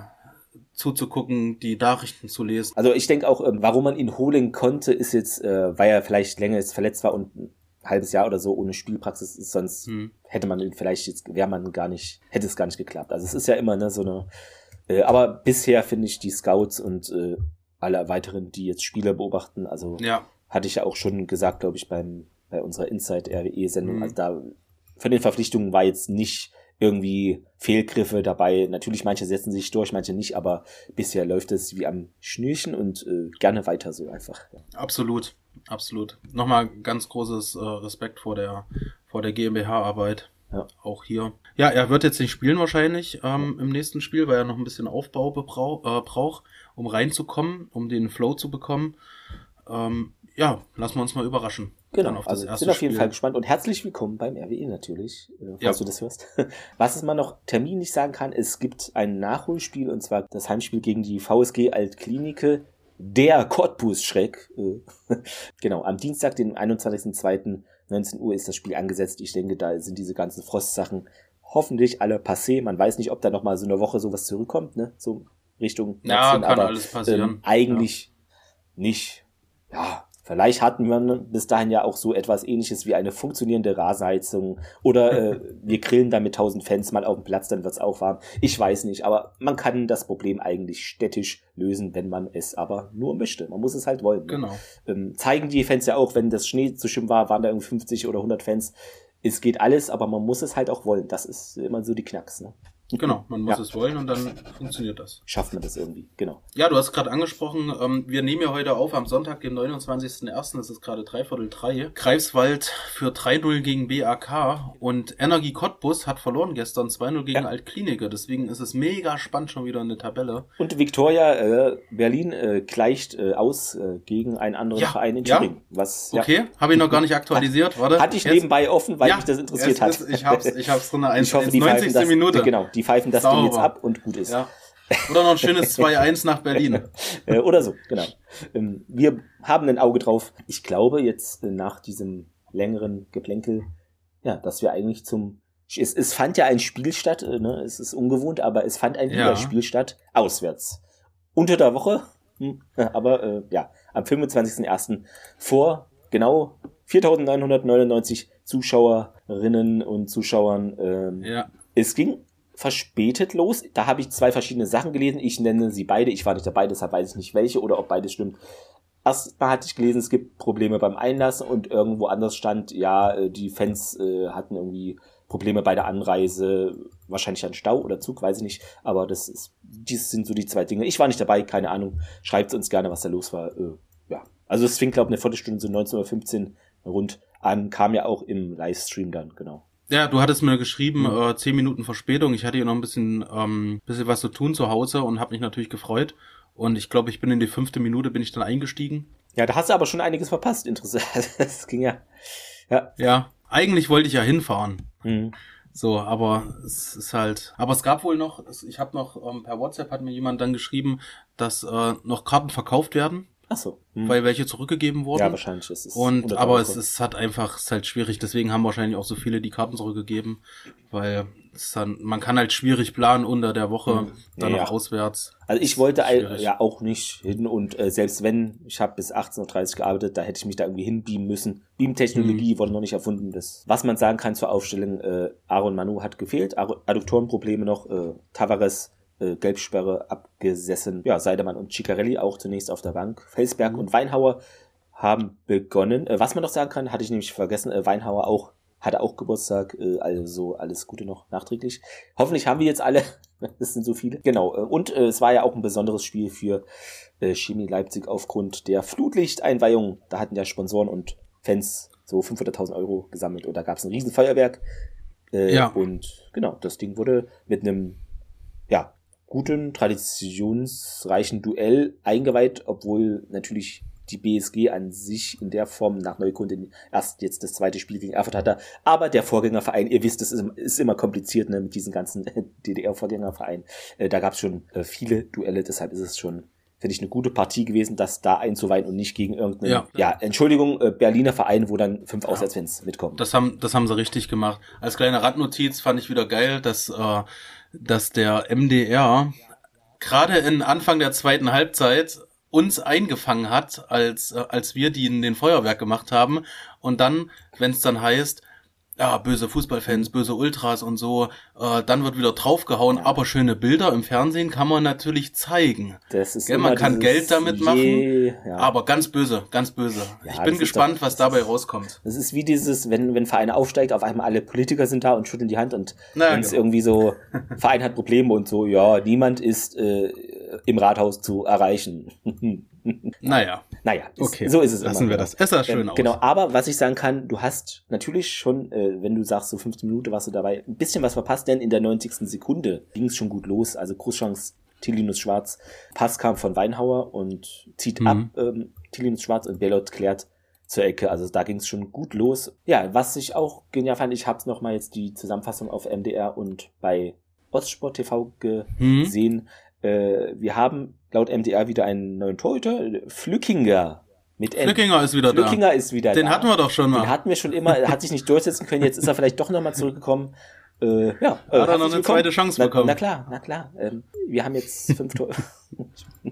zuzugucken, die Nachrichten zu lesen. Also ich denke auch, ähm, warum man ihn holen konnte, ist jetzt, äh, weil er vielleicht länger jetzt verletzt war und halbes Jahr oder so ohne Spielpraxis ist, sonst Hm. hätte man ihn vielleicht jetzt, wäre man gar nicht, hätte es gar nicht geklappt. Also es ist ja immer ne, so eine, äh, aber bisher finde ich die Scouts und äh, alle weiteren, die jetzt Spieler beobachten, also Ja, hatte ich ja auch schon gesagt, glaube ich, beim, bei unserer Inside RWE-Sendung. Mhm. Also da von den Verpflichtungen war jetzt nicht irgendwie Fehlgriffe dabei. Natürlich, manche setzen sich durch, manche nicht, aber bisher läuft es wie am Schnürchen und äh, gerne weiter so einfach. Ja. absolut, absolut. Nochmal ganz großes äh, Respekt vor der vor der GmbH-Arbeit. Ja. Auch hier. Ja, er wird jetzt nicht spielen wahrscheinlich ähm, im nächsten Spiel, weil er noch ein bisschen Aufbau äh, braucht, um reinzukommen, um den Flow zu bekommen. Ähm, ja, lassen wir uns mal überraschen. Genau, auf also sind auf jeden Spiel. Fall gespannt und herzlich willkommen beim RWE natürlich, äh, falls Ja. du das hörst. (laughs) Was man noch terminlich sagen kann, es gibt ein Nachholspiel und zwar das Heimspiel gegen die VSG Altklinike, der Cottbus-Schreck. Äh, (laughs) genau, am Dienstag, den 21.02.19 Uhr ist das Spiel angesetzt. Ich denke, da sind diese ganzen Frostsachen hoffentlich alle passé. Man weiß nicht, ob da noch mal so eine Woche sowas zurückkommt, ne? So Richtung Ja, hin, kann alles passieren. Ähm, eigentlich nicht. Ja, vielleicht hatten wir bis dahin ja auch so etwas ähnliches wie eine funktionierende Rasenheizung oder äh, (laughs) wir grillen da mit 1000 Fans mal auf dem Platz, dann wird's auch warm. Ich weiß nicht, aber man kann das Problem eigentlich städtisch lösen, wenn man es aber nur möchte. Man muss es halt wollen. ne? Genau. ähm, zeigen die Fans ja auch, wenn das Schnee zu schlimm war, waren da irgendwie 50 oder 100 Fans. Es geht alles, aber man muss es halt auch wollen. Das ist immer so die Knacks. Ne? Genau, man muss Ja. es wollen und dann funktioniert das. Schafft man das irgendwie, genau. Ja, du hast gerade angesprochen, ähm, wir nehmen ja heute auf am Sonntag, dem 29.01., es ist gerade dreiviertel drei. Greifswald für 3-0 gegen BAK und Energie Cottbus hat verloren gestern 2-0 gegen Ja. Altklinike. Deswegen ist es mega spannend schon wieder in der Tabelle. Und Victoria äh, Berlin äh, gleicht äh, aus äh, gegen einen anderen Ja, Verein in. Thüringen. Was Okay, habe ich noch gar nicht aktualisiert, warte. hatte ich Jetzt- nebenbei offen, weil mich das interessiert es hat. Ist, ich hab's, ich hab's drin, ich hoffe, die pfeifen 90. das, Minute. Genau, die pfeifen das Ding jetzt ab und gut ist. Ja. Oder noch ein schönes (laughs) 2-1 nach Berlin. (laughs) Äh, oder so, genau. Ähm, wir haben ein Auge drauf. Ich glaube jetzt äh, nach diesem längeren Geplänkel, ja, dass wir eigentlich zum es, es fand ja ein Spiel statt, äh, ne? es ist ungewohnt, aber es fand ein Ja. Ligaspiel statt, auswärts. Unter der Woche, hm, (laughs) aber äh, ja, am 25.01. vor genau 4.999 Zuschauerinnen und Zuschauern. Ähm, Ja. es ging verspätet los. Da habe ich zwei verschiedene Sachen gelesen. Ich nenne sie beide. Ich war nicht dabei, deshalb weiß ich nicht welche oder ob beides stimmt. Erstmal hatte ich gelesen, es gibt Probleme beim Einlassen und irgendwo anders stand, ja, äh, die Fans äh, hatten irgendwie Probleme bei der Anreise, wahrscheinlich ein Stau oder Zug, weiß ich nicht. Aber das ist, dies sind so die zwei Dinge. Ich war nicht dabei, keine Ahnung. Schreibt uns gerne, was da los war. Äh, ja, also es fing, glaube ich, eine Viertelstunde, so 19.15 Uhr rund an, kam ja auch im Livestream dann, genau. Ja, du hattest mir geschrieben, Mhm. äh, zehn Minuten Verspätung. Ich hatte hier noch ein bisschen, ähm, bisschen was zu tun zu Hause und habe mich natürlich gefreut. Und ich glaube, ich bin in die fünfte Minute bin ich dann eingestiegen. Ja, da hast du aber schon einiges verpasst, interessant. (laughs) Das ging ja. Ja. Ja, eigentlich wollte ich ja hinfahren. Mhm. So, aber es ist halt. Aber es gab wohl noch, ich habe noch ähm, per WhatsApp hat mir jemand dann geschrieben, dass äh, noch Karten verkauft werden, Ach so. Mhm. weil welche zurückgegeben wurden. ja, wahrscheinlich ist es. Und aber es ist halt einfach, es ist halt schwierig, deswegen haben wahrscheinlich auch so viele die Karten zurückgegeben, weil es dann, man kann halt schwierig planen unter der Woche, Mhm. dann Ja, noch auswärts. Also ich wollte Schwierig. ja auch nicht hin und äh, selbst wenn, ich habe bis 18.30 Uhr gearbeitet, da hätte ich mich da irgendwie hinbeamen müssen. Beam-Technologie Mhm. wurde noch nicht erfunden. Das, was man sagen kann zur Aufstellung, äh, Aaron Manu hat gefehlt, Adduktorenprobleme noch, äh, Tavares äh, Gelbsperre abgesessen. Ja, Seidemann und Ciccarelli auch zunächst auf der Bank. Felsberg Mhm. und Weinhauer haben begonnen. Äh, was man noch sagen kann, hatte ich nämlich vergessen, äh, Weinhauer auch hatte auch Geburtstag, äh, also alles Gute noch nachträglich. Hoffentlich haben wir jetzt alle, (laughs) es sind so viele. Genau, äh, und äh, es war ja auch ein besonderes Spiel für äh, Chemie Leipzig aufgrund der Flutlichteinweihung. Da hatten ja Sponsoren und Fans so 500.000 Euro gesammelt und da gab es ein Riesenfeuerwerk. Äh, ja. Und genau, das Ding wurde mit einem, ja, guten, traditionsreichen Duell eingeweiht, obwohl natürlich die BSG an sich in der Form nach Neukunde erst jetzt das zweite Spiel gegen Erfurt hatte. Aber der Vorgängerverein, ihr wisst, es ist, ist, immer kompliziert ne, mit diesen ganzen (laughs) DDR-Vorgängervereinen. Äh, da gab es schon äh, viele Duelle, deshalb ist es schon finde ich eine gute Partie gewesen, das da einzuweihen und nicht gegen irgendeinen, ja, ja Entschuldigung, äh, Berliner Verein, wo dann fünf ja. Auswärtsfans mitkommen. Das haben, das haben sie richtig gemacht. Als kleine Randnotiz fand ich wieder geil, dass, äh, dass der MDR gerade in Anfang der zweiten Halbzeit uns eingefangen hat, als, äh, als wir die in den Feuerwerk gemacht haben. Und dann, wenn es dann heißt, ja, böse Fußballfans, böse Ultras und so, äh, dann wird wieder draufgehauen, ja. aber schöne Bilder im Fernsehen kann man natürlich zeigen. Das ist Gell, man kann Geld damit machen, ja. aber ganz böse, ganz böse. Ja, ich bin gespannt, doch, was dabei rauskommt. Das ist wie dieses, wenn, wenn Vereine aufsteigt, auf einmal alle Politiker sind da und schütteln die Hand und wenn es genau. irgendwie so, (laughs) Verein hat Probleme und so, ja, niemand ist äh, im Rathaus zu erreichen. (laughs) naja. Naja, okay. so ist es Lassen immer. wir das. Es sah schön ähm, aus. Genau, aber was ich sagen kann, du hast natürlich schon, äh, wenn du sagst, so 15 Minuten warst du dabei, ein bisschen was verpasst, denn in der 90. Sekunde ging es schon gut los. Also Großchance Tilinus Schwarz. Pass kam von Weinhauer und zieht mhm. ab ähm, Tilinus Schwarz und Bellot klärt zur Ecke. Also da ging es schon gut los. Ja, was ich auch genial fand, ich habe noch mal jetzt die Zusammenfassung auf MDR und bei Ostsport TV mhm. gesehen. Mhm. Äh, wir haben laut MDR wieder einen neuen Torhüter, Flückinger. Mit Flückinger ist wieder Flückinger da. ist wieder Den da. hatten wir doch schon mal. Den hatten wir schon immer, hat sich nicht durchsetzen können, jetzt ist er vielleicht doch nochmal zurückgekommen. Äh, ja, äh, hat er noch eine zweite Chance bekommen. Na, na klar, na klar. Ähm, wir haben jetzt fünf Tore. (laughs)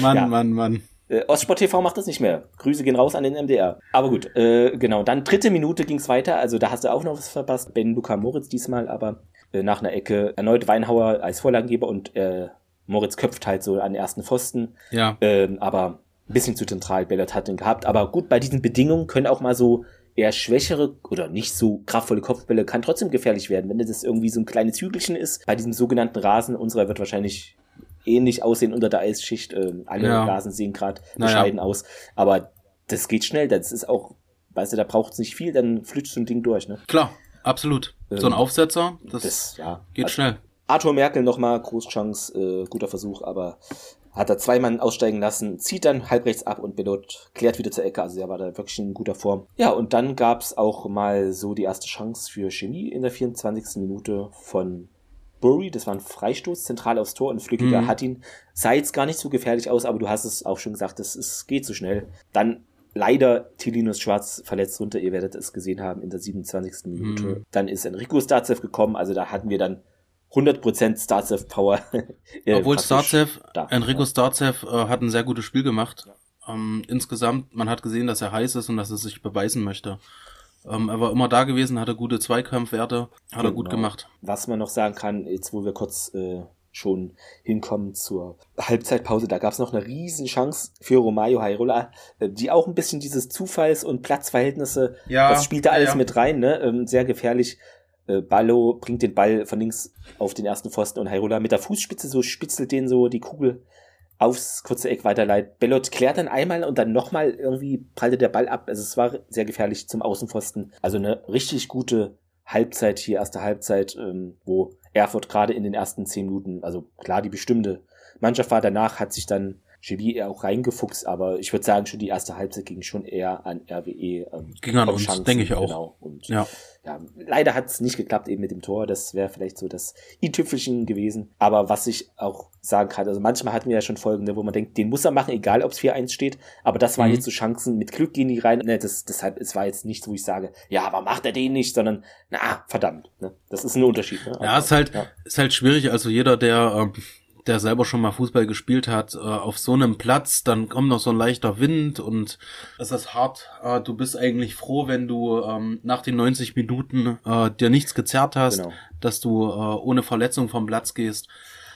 Mann, ja. Mann, Mann. Äh, Ostsport TV macht das nicht mehr. Grüße gehen raus an den MDR. Aber gut, äh, genau. Dann dritte Minute ging's weiter. Also da hast du auch noch was verpasst. Ben Luca Moritz diesmal, aber äh, nach einer Ecke erneut Weinhauer als Vorlagengeber und äh, Moritz köpft halt so an den ersten Pfosten. Ja. Ähm, aber ein bisschen zu zentral Bellert hat den gehabt. Aber gut, bei diesen Bedingungen können auch mal so eher schwächere oder nicht so kraftvolle Kopfbälle kann trotzdem gefährlich werden, wenn das irgendwie so ein kleines Hügelchen ist. Bei diesem sogenannten Rasen, unserer wird wahrscheinlich ähnlich aussehen unter der Eisschicht. Ähm, alle ja. Rasen sehen gerade bescheiden naja. aus. Aber das geht schnell. Das ist auch, weißt du, da braucht es nicht viel, dann flitscht so ein Ding durch, ne? Klar, absolut. Ähm, so ein ähm, Aufsetzer, das, das ja, geht also, schnell. Arthur Merkel nochmal, Großchance, äh, guter Versuch, aber hat er zwei Mann aussteigen lassen, zieht dann halbrechts ab und Belot klärt wieder zur Ecke, also er war da wirklich in guter Form. Ja, und dann gab's auch mal so die erste Chance für Chemie in der 24. Minute von Burry, das war ein Freistoß, zentral aufs Tor und Flückiger mhm. hat ihn, sah jetzt gar nicht so gefährlich aus, aber du hast es auch schon gesagt, es, geht so schnell. Dann leider Tilinus Schwarz verletzt runter, ihr werdet es gesehen haben in der 27. Minute. Mhm. Dann ist Enrico Starzev gekommen, also da hatten wir dann 100% Starzev Power. (laughs) Obwohl Starzev, Enrico. Starzev äh, hat ein sehr gutes Spiel gemacht. Ähm, insgesamt, man hat gesehen, dass er heiß ist und dass er sich beweisen möchte. Ähm, er war immer da gewesen, hatte gute Zweikampfwerte, hat genau. er gut genau. gemacht. Was man noch sagen kann, jetzt wo wir kurz äh, schon hinkommen zur Halbzeitpause, da gab es noch eine riesen Chance für Romayo Hairola, äh, die auch ein bisschen dieses Zufalls- und Platzverhältnisse, ja, das spielt da alles ja. mit rein, ne? Ähm, sehr gefährlich äh, Ballo bringt den Ball von links auf den ersten Pfosten und Hairola mit der Fußspitze so spitzelt den so die Kugel aufs kurze Eck weiterleitet. Bellot klärt dann einmal und dann nochmal irgendwie prallte der Ball ab. Also es war sehr gefährlich zum Außenpfosten. Also eine richtig gute Halbzeit hier, erste Halbzeit, ähm, wo Erfurt gerade in den ersten zehn Minuten, also klar die bestimmte Mannschaft war, danach hat sich dann Chemie eher auch reingefuchst, aber ich würde sagen, schon die erste Halbzeit ging schon eher an RWE. Ähm, ging an uns, denke ich auch. Genau. Und ja, ja leider hat es nicht geklappt eben mit dem Tor. Das wäre vielleicht so das i-Tüpfelchen gewesen. Aber was ich auch sagen kann, also manchmal hatten wir ja schon folgende, wo man denkt, den muss er machen, egal ob es 4-1 steht. Aber das waren mhm. jetzt so Chancen, mit Glück gehen die rein. Ne, das, deshalb, es war jetzt nichts, wo ich sage, ja, aber macht er den nicht, sondern, na, verdammt. Ne? Das ist ein Unterschied. Ne? Ja, ist halt, ja. ist halt schwierig. Also jeder, der ähm, der selber schon mal Fußball gespielt hat, äh, auf so einem Platz, dann kommt noch so ein leichter Wind und es ist hart. Äh, du bist eigentlich froh, wenn du ähm, nach den 90 Minuten äh, dir nichts gezerrt hast, genau. dass du äh, ohne Verletzung vom Platz gehst.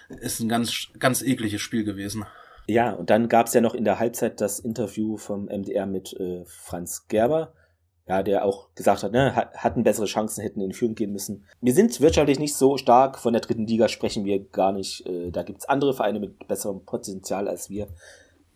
Ist ein ganz, ganz ekliges Spiel gewesen. Ja, und dann gab's ja noch in der Halbzeit das Interview vom MDR mit äh, Franz Gerber ja, der auch gesagt hat, ne, hatten bessere Chancen, hätten in Führung gehen müssen. Wir sind wirtschaftlich nicht so stark, von der dritten Liga sprechen wir gar nicht. Äh, da gibt's andere Vereine mit besserem Potenzial als wir.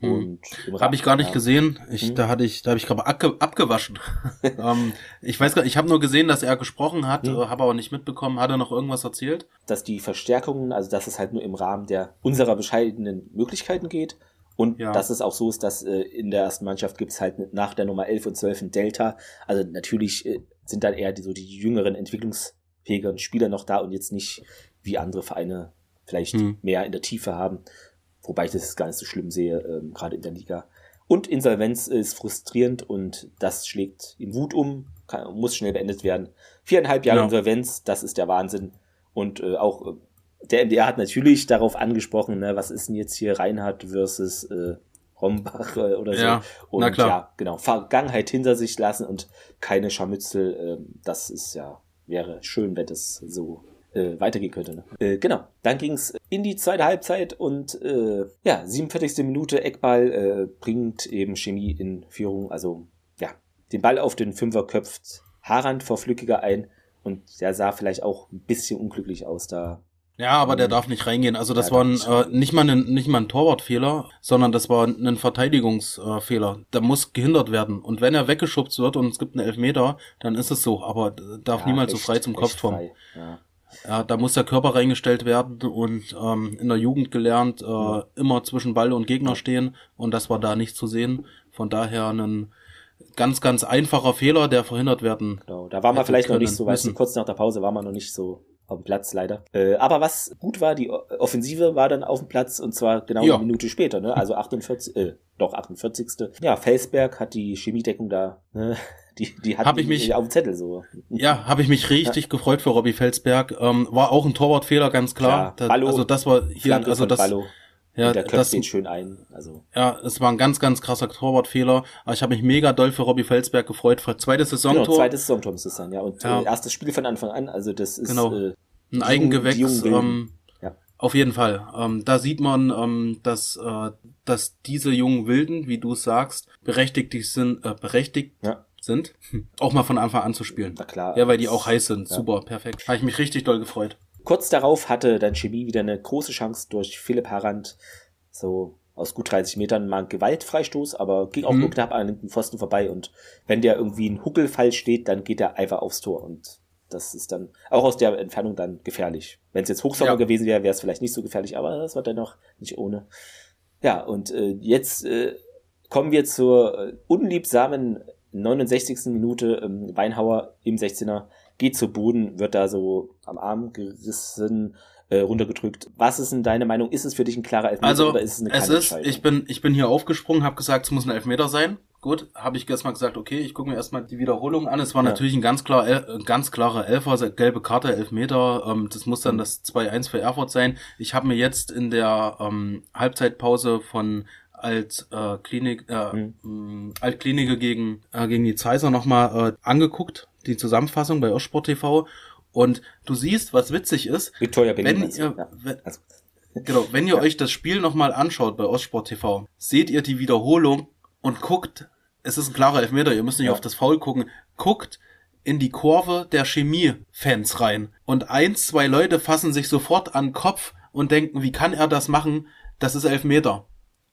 Hm. Und habe ich gar nicht ja. gesehen. Ich, hm. Da hatte ich, da habe ich gerade abge, abgewaschen. (laughs) ähm, ich weiß gar, ich habe nur gesehen, dass er gesprochen hat, hm. habe aber nicht mitbekommen. Hat er noch irgendwas erzählt? Dass die Verstärkungen, also dass es halt nur im Rahmen der unserer bescheidenen Möglichkeiten geht. Und ja. dass es auch so ist, dass äh, in der ersten Mannschaft gibt's halt nach der Nummer 11 und 12 ein Delta. Also natürlich äh, sind dann eher die, so die jüngeren, entwicklungsfähigeren Spieler noch da und jetzt nicht wie andere Vereine vielleicht hm. mehr in der Tiefe haben. Wobei ich das gar nicht so schlimm sehe, ähm, gerade in der Liga. Und Insolvenz ist frustrierend und das schlägt in Wut um, kann, muss schnell beendet werden. Viereinhalb Jahre ja. Insolvenz, das ist der Wahnsinn. Und äh, auch äh, der MDR hat natürlich darauf angesprochen, ne, was ist denn jetzt hier Reinhardt versus äh, Rombach äh, oder so. Ja, und na klar. ja, genau, Vergangenheit hinter sich lassen und keine Scharmützel, äh, das ist ja, wäre schön, wenn das so äh, weitergehen könnte. Ne? Äh, genau, dann ging's in die zweite Halbzeit und äh, ja, 47. Minute Eckball äh, bringt eben Chemie in Führung. Also ja, den Ball auf den Fünfer köpft Harand vor Flückiger ein und der sah vielleicht auch ein bisschen unglücklich aus da. Ja, aber der darf nicht reingehen. Also das war ein, äh, nicht mal ein, nicht mal ein Torwartfehler, sondern das war ein Verteidigungsfehler. Äh, der muss gehindert werden. Und wenn er weggeschubst wird und es gibt einen Elfmeter, dann ist es so. Aber darf ja, niemals echt, so frei zum Kopf kommen. Ja. Ja, da muss der Körper reingestellt werden und ähm, in der Jugend gelernt, äh, ja. immer zwischen Ball und Gegner stehen und das war da nicht zu sehen. Von daher ein ganz, ganz einfacher Fehler, der verhindert werden. Genau, da war man vielleicht noch nicht so, weißt du, kurz nach der Pause war man noch nicht so auf dem Platz leider. Äh, aber was gut war, die Offensive war dann auf dem Platz und zwar genau ja. eine Minute später, ne? Also 48, äh, doch 48. Ja, Felsberg hat die Chemiedeckung da ne? (laughs) Die, die hat ich mich auf dem Zettel so. Ja, habe ich mich richtig ja. gefreut für Robbie Felsberg. Ähm, war auch ein Torwartfehler, ganz klar. klar. Ballo, also das war hier, Flanke also das. Ballo. Ja, der das den schön ein. Also. Ja, es war ein ganz, ganz krasser Torwartfehler. Aber ich habe mich mega doll für Robbie Felsberg gefreut. Für zweites Saisontor. Genau, zweites Saisontor muss es sein, ja. Und ja. Äh, erstes Spiel von Anfang an. Also das ist genau. äh, ein Eigengewächs. Ähm, ja. Auf jeden Fall. Ähm, da sieht man, ähm, dass, äh, dass diese jungen Wilden, wie du sagst, berechtigt sind, äh, berechtigt ja sind, (laughs) auch mal von Anfang an zu spielen. Na klar. Ja, weil die auch heiß sind. Ja. Super, perfekt. Habe ich mich richtig doll gefreut. Kurz darauf hatte dann Chemie wieder eine große Chance durch Philipp Harand, so aus gut 30 Metern mal einen Gewaltfreistoß, aber ging auch mhm. nur knapp an den Pfosten vorbei und wenn der irgendwie ein Huckelfall steht, dann geht er einfach aufs Tor und das ist dann auch aus der Entfernung dann gefährlich. Wenn es jetzt Hochsommer ja. gewesen wäre, wäre es vielleicht nicht so gefährlich, aber das war dennoch nicht ohne. Ja, und äh, jetzt äh, kommen wir zur äh, unliebsamen 69. Minute ähm, Weinhauer im 16er geht zu Boden, wird da so am Arm gerissen, äh, runtergedrückt. Was ist denn deine Meinung? Ist es für dich ein klarer Elfmeter also, oder ist es eine es ist, ich bin, ich bin hier aufgesprungen, habe gesagt, es muss ein Elfmeter sein. Gut, habe ich erstmal gesagt, okay, ich gucke mir erstmal die Wiederholung an. Es war ja. natürlich ein ganz klar, äh, ganz klarer Elfer, gelbe Karte, Elfmeter. Ähm, das muss dann mhm. das 2-1 für Erfurt sein. Ich habe mir jetzt in der ähm, Halbzeitpause von als äh, Klinik, äh, mhm. Altklinike gegen, äh, gegen die Zeiser nochmal äh, angeguckt, die Zusammenfassung bei Ostsport TV. Und du siehst, was witzig ist, Victoria wenn ihr, wenn, also. genau, wenn ihr ja. euch das Spiel nochmal anschaut bei Ostsport TV, seht ihr die Wiederholung und guckt, es ist ein klarer Elfmeter, ihr müsst nicht ja. auf das Foul gucken, guckt in die Kurve der Chemie-Fans rein. Und eins, zwei Leute fassen sich sofort an den Kopf und denken, wie kann er das machen? Das ist Elfmeter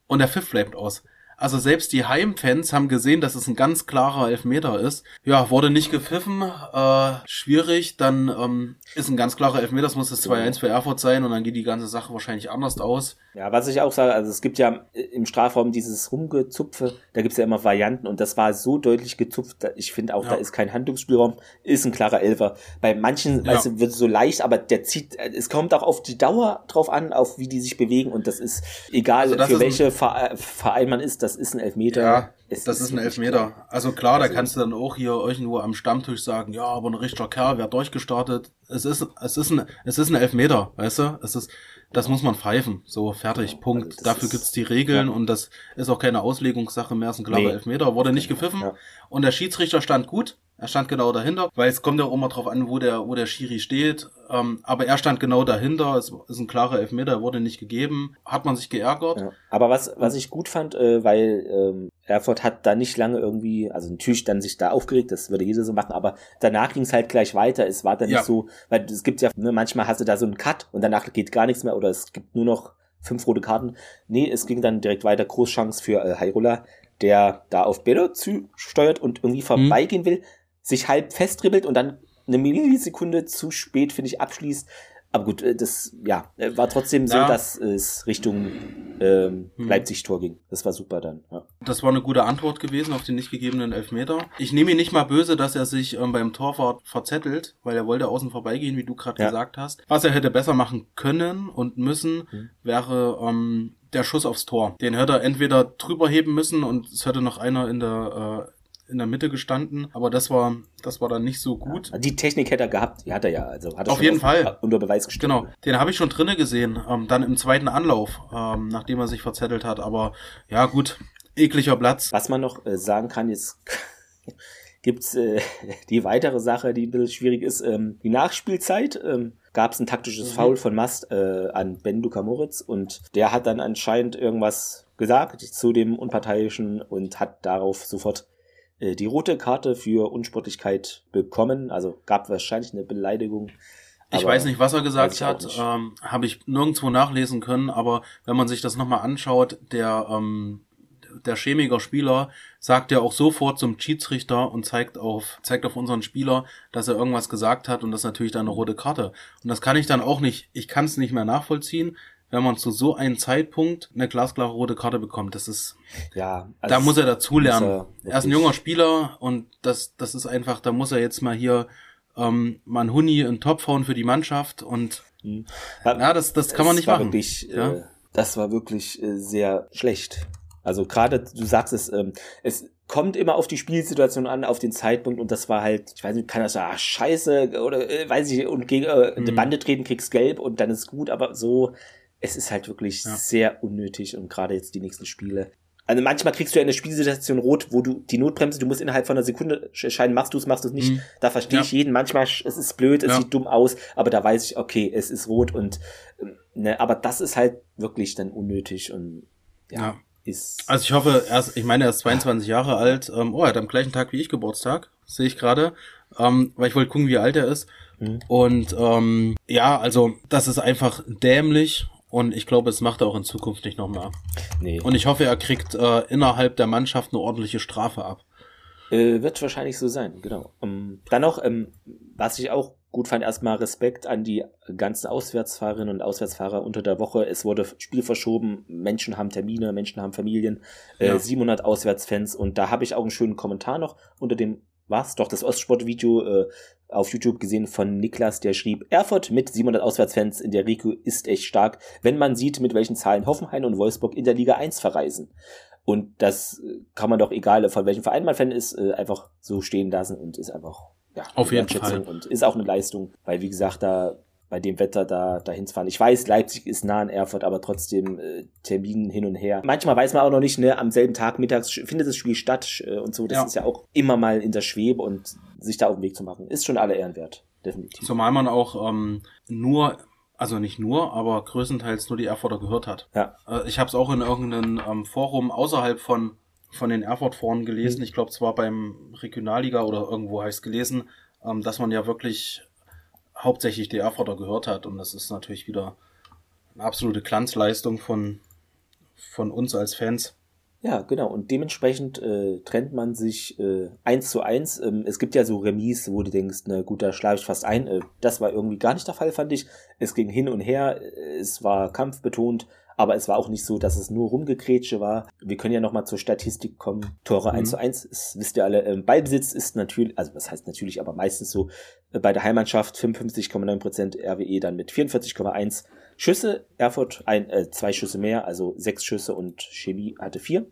und der Pfiff bleibt aus. Also selbst die Heimfans haben gesehen, dass es ein ganz klarer Elfmeter ist. Ja, wurde nicht gepfiffen, äh, schwierig. Dann ähm, ist ein ganz klarer Elfmeter, das muss das 2-1 für Erfurt sein und dann geht die ganze Sache wahrscheinlich anders aus. Ja, was ich auch sage, also es gibt ja im Strafraum dieses Rumgezupfe, da gibt's ja immer Varianten und das war so deutlich gezupft, ich finde auch, ja. da ist kein Handlungsspielraum, ist ein klarer Elfer. Bei manchen, ja. weißt du, wird es so leicht, aber der zieht, es kommt auch auf die Dauer drauf an, auf wie die sich bewegen und das ist egal, also das für ist welche Verein man ist, das ist ein Elfmeter. Ja, es das ist ein Elfmeter. Klar. Also klar, also, da kannst du dann auch hier irgendwo am Stammtisch sagen, ja, aber ein richtiger Kerl, wer durchgestartet. Es ist, es ist ein, es ist ein Elfmeter, weißt du? Es ist, das muss man pfeifen. So, fertig, Punkt. Also Dafür gibt's die Regeln ja. und das ist auch keine Auslegungssache mehr, ist ein klarer nee. Elfmeter. Wurde nicht gepfiffen ja. und der Schiedsrichter stand gut. Er stand genau dahinter, weil es kommt ja auch immer drauf an, wo der, wo der Schiri steht. Ähm, aber er stand genau dahinter. Es ist ein klarer Elfmeter, er wurde nicht gegeben. Hat man sich geärgert. Ja. Aber was, was ich gut fand, äh, weil ähm, Erfurt hat da nicht lange irgendwie, also natürlich dann sich da aufgeregt, das würde jeder so machen, aber danach ging es halt gleich weiter. Es war dann ja. nicht so, weil es gibt ja, ne, manchmal hast du da so einen Cut und danach geht gar nichts mehr oder es gibt nur noch fünf rote Karten. Nee, es ging dann direkt weiter. Großchance für äh, Hairola, der da auf Bello zusteuert und irgendwie mhm. vorbeigehen will, sich halb festdribbelt und dann eine Millisekunde zu spät, finde ich, abschließt. Aber gut, äh, das ja war trotzdem ja. so, dass es Richtung ähm, hm. Leipzig-Tor ging. Das war super dann. Ja. Das war eine gute Antwort gewesen auf den nicht gegebenen Elfmeter. Ich nehme ihn nicht mal böse, dass er sich ähm, beim Tor verzettelt, weil er wollte außen vorbeigehen, wie du gerade ja. gesagt hast. Was er hätte besser machen können und müssen, hm. wäre ähm, der Schuss aufs Tor. Den hätte er entweder drüber heben müssen und es hätte noch einer in der äh, in der Mitte gestanden, aber das war, das war dann nicht so gut. Ja, die Technik hätte er gehabt, die hat er ja, also hat er auf jeden Fall unter Beweis gestellt. Genau, den habe ich schon drinnen gesehen, ähm, dann im zweiten Anlauf, ähm, nachdem er sich verzettelt hat. Aber ja gut, ekliger Platz. Was man noch äh, sagen kann, jetzt (laughs) gibt's äh, (laughs) die weitere Sache, die ein bisschen schwierig ist, ähm, die Nachspielzeit. Ähm, gab es ein taktisches mhm. Foul von Mast äh, an Ben Luka Moritz und der hat dann anscheinend irgendwas gesagt zu dem Unparteiischen und hat darauf sofort die rote Karte für Unsportlichkeit bekommen. Also gab wahrscheinlich eine Beleidigung. Ich weiß nicht, was er gesagt hat, ähm, habe ich nirgendwo nachlesen können, aber wenn man sich das nochmal anschaut, der, ähm, der Chemiker Spieler sagt ja auch sofort zum Schiedsrichter und zeigt auf, zeigt auf unseren Spieler, dass er irgendwas gesagt hat und das ist natürlich dann eine rote Karte. Und das kann ich dann auch nicht, ich kann es nicht mehr nachvollziehen, wenn man zu so einem Zeitpunkt eine glasklare rote Karte bekommt. Das ist, ja, also da muss er dazulernen. Er, er, ist ein junger Spieler und das, das ist einfach, da muss er jetzt mal hier ähm, mal ein Huni in Topf hauen für die Mannschaft und mhm. ja, das, das kann man nicht machen. Wirklich, ja? äh, das war wirklich äh, sehr schlecht. Also gerade, du sagst es, ähm, es kommt immer auf die Spielsituation an, auf den Zeitpunkt und das war halt, ich weiß nicht, kann das sagen, ah, scheiße oder äh, weiß ich, und gegen äh, eine mhm. Bande treten, kriegst gelb und dann ist gut, aber so es ist halt wirklich ja. sehr unnötig und gerade jetzt die nächsten Spiele. Also manchmal kriegst du ja eine Spielsituation rot, wo du die Notbremse, du musst innerhalb von einer Sekunde entscheiden, machst du es, machst du es nicht. Mhm. Da verstehe ja. ich jeden. Manchmal, es ist blöd, es ja. sieht dumm aus, aber da weiß ich, okay, es ist rot und ne, aber das ist halt wirklich dann unnötig und ja. ja. Ist also ich hoffe, er ist, ich meine, er ist 22 Jahre alt. Ähm, oh, er hat am gleichen Tag wie ich Geburtstag, sehe ich gerade, ähm, weil ich wollte gucken, wie alt er ist. Mhm. Und ähm, ja, also das ist einfach dämlich und ich glaube, es macht er auch in Zukunft nicht noch mehr. Nee. Und ich hoffe, er kriegt äh, innerhalb der Mannschaft eine ordentliche Strafe ab. Äh, wird wahrscheinlich so sein, genau. Um, ähm, dann noch, ähm, was ich auch gut fand, erstmal Respekt an die ganzen Auswärtsfahrerinnen und Auswärtsfahrer unter der Woche. Es wurde Spiel verschoben, Menschen haben Termine, Menschen haben Familien, äh, ja. 700 Auswärtsfans und da habe ich auch einen schönen Kommentar noch unter dem was? Doch, das Ostsport-Video äh, auf YouTube gesehen von Niklas, der schrieb, Erfurt mit 700 Auswärtsfans in der Rico ist echt stark, wenn man sieht, mit welchen Zahlen Hoffenheim und Wolfsburg in der Liga 1 verreisen. Und das äh, kann man doch, egal von welchem Verein man Fan ist, äh, einfach so stehen lassen und ist einfach, ja, auf jeden Fall. Und ist auch eine Leistung, weil wie gesagt, da bei dem Wetter da dahin zu fahren. Ich weiß, Leipzig ist nah an Erfurt, aber trotzdem äh, Terminen hin und her. Manchmal weiß man auch noch nicht, ne, am selben Tag mittags findet das Spiel statt äh, und so. Das ja. ist ja auch immer mal in der Schwebe und sich da auf den Weg zu machen, ist schon alle Ehrenwert, definitiv. Zumal man auch ähm, nur also nicht nur, aber größtenteils nur die Erfurter gehört hat. Ja. Äh, ich habe es auch in irgendeinem ähm, Forum außerhalb von von den Erfurt-Foren gelesen. Mhm. Ich glaube, zwar beim Regionalliga oder irgendwo heißt gelesen, ähm, dass man ja wirklich hauptsächlich die Erfurter gehört hat. Und das ist natürlich wieder eine absolute Glanzleistung von, von uns als Fans. Ja, genau. Und dementsprechend äh, trennt man sich äh, eins zu eins. Ähm, es gibt ja so Remis, wo du denkst, na gut, da schlafe ich fast ein. Äh, das war irgendwie gar nicht der Fall, fand ich. Es ging hin und her, es war kampfbetont, aber es war auch nicht so, dass es nur Rumgekrätsche war. Wir können ja nochmal zur Statistik kommen. Tore mhm. 1 zu 1, das wisst ihr alle. Ähm, Ballbesitz ist natürlich, also was heißt natürlich, aber meistens so äh, bei der Heimmannschaft 55,9% RWE dann mit 44,1 Schüsse. Erfurt ein, äh, zwei Schüsse mehr, also sechs Schüsse und Chemie hatte vier.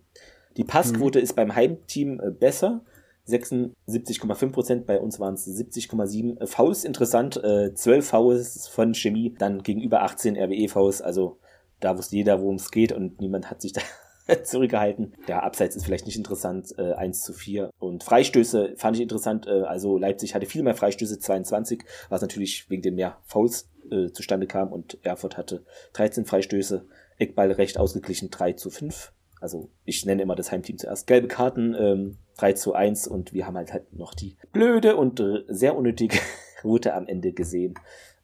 Die Passquote mhm. ist beim Heimteam äh, besser. 76,5% bei uns waren es 70,7. Äh, Fouls interessant, äh, 12 Fouls von Chemie, dann gegenüber 18 RWE Fouls, also da wusste jeder, worum es geht und niemand hat sich da (laughs) zurückgehalten. Der Abseits ist vielleicht nicht interessant, äh, 1 zu 4. Und Freistöße fand ich interessant, äh, also Leipzig hatte viel mehr Freistöße, 22, was natürlich wegen den mehr Fouls äh, zustande kam und Erfurt hatte 13 Freistöße. Eckball recht ausgeglichen 3 zu 5. Also ich nenne immer das Heimteam zuerst. Gelbe Karten ähm, 3 zu 1 und wir haben halt, halt noch die blöde und äh, sehr unnötige (laughs) Route am Ende gesehen.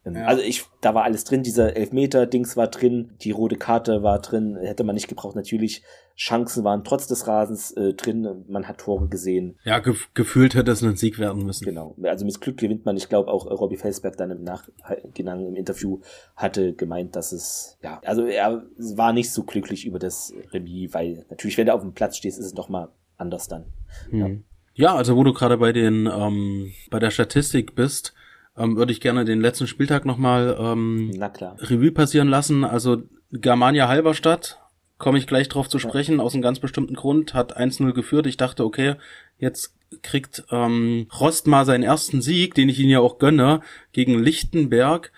Ähm, ja. Also ich, da war alles drin, dieser Elfmeter-Dings war drin, die rote Karte war drin, hätte man nicht gebraucht. Natürlich, Chancen waren trotz des Rasens äh, drin, man hat Tore gesehen. Ja, gef gefühlt hätte es ein Sieg werden müssen. Genau, also mit Glück gewinnt man. Ich glaube auch äh, Robbie Felsberg dann im Nachgang im Interview hatte gemeint, dass es, ja, also er war nicht so glücklich über das Remis, weil natürlich, wenn du auf dem Platz stehst, ist es doch mal anders dann. Hm. Ja. Ja, also wo du gerade bei den ähm, bei der Statistik bist, ähm, würde ich gerne den letzten Spieltag nochmal ähm, Revue passieren lassen. Also Germania Halberstadt, komme ich gleich drauf zu sprechen, aus einem ganz bestimmten Grund, hat 1-0 geführt. Ich dachte, okay, jetzt kriegt ähm, Rost mal seinen ersten Sieg, den ich ihn ja auch gönne, gegen Lichtenberg.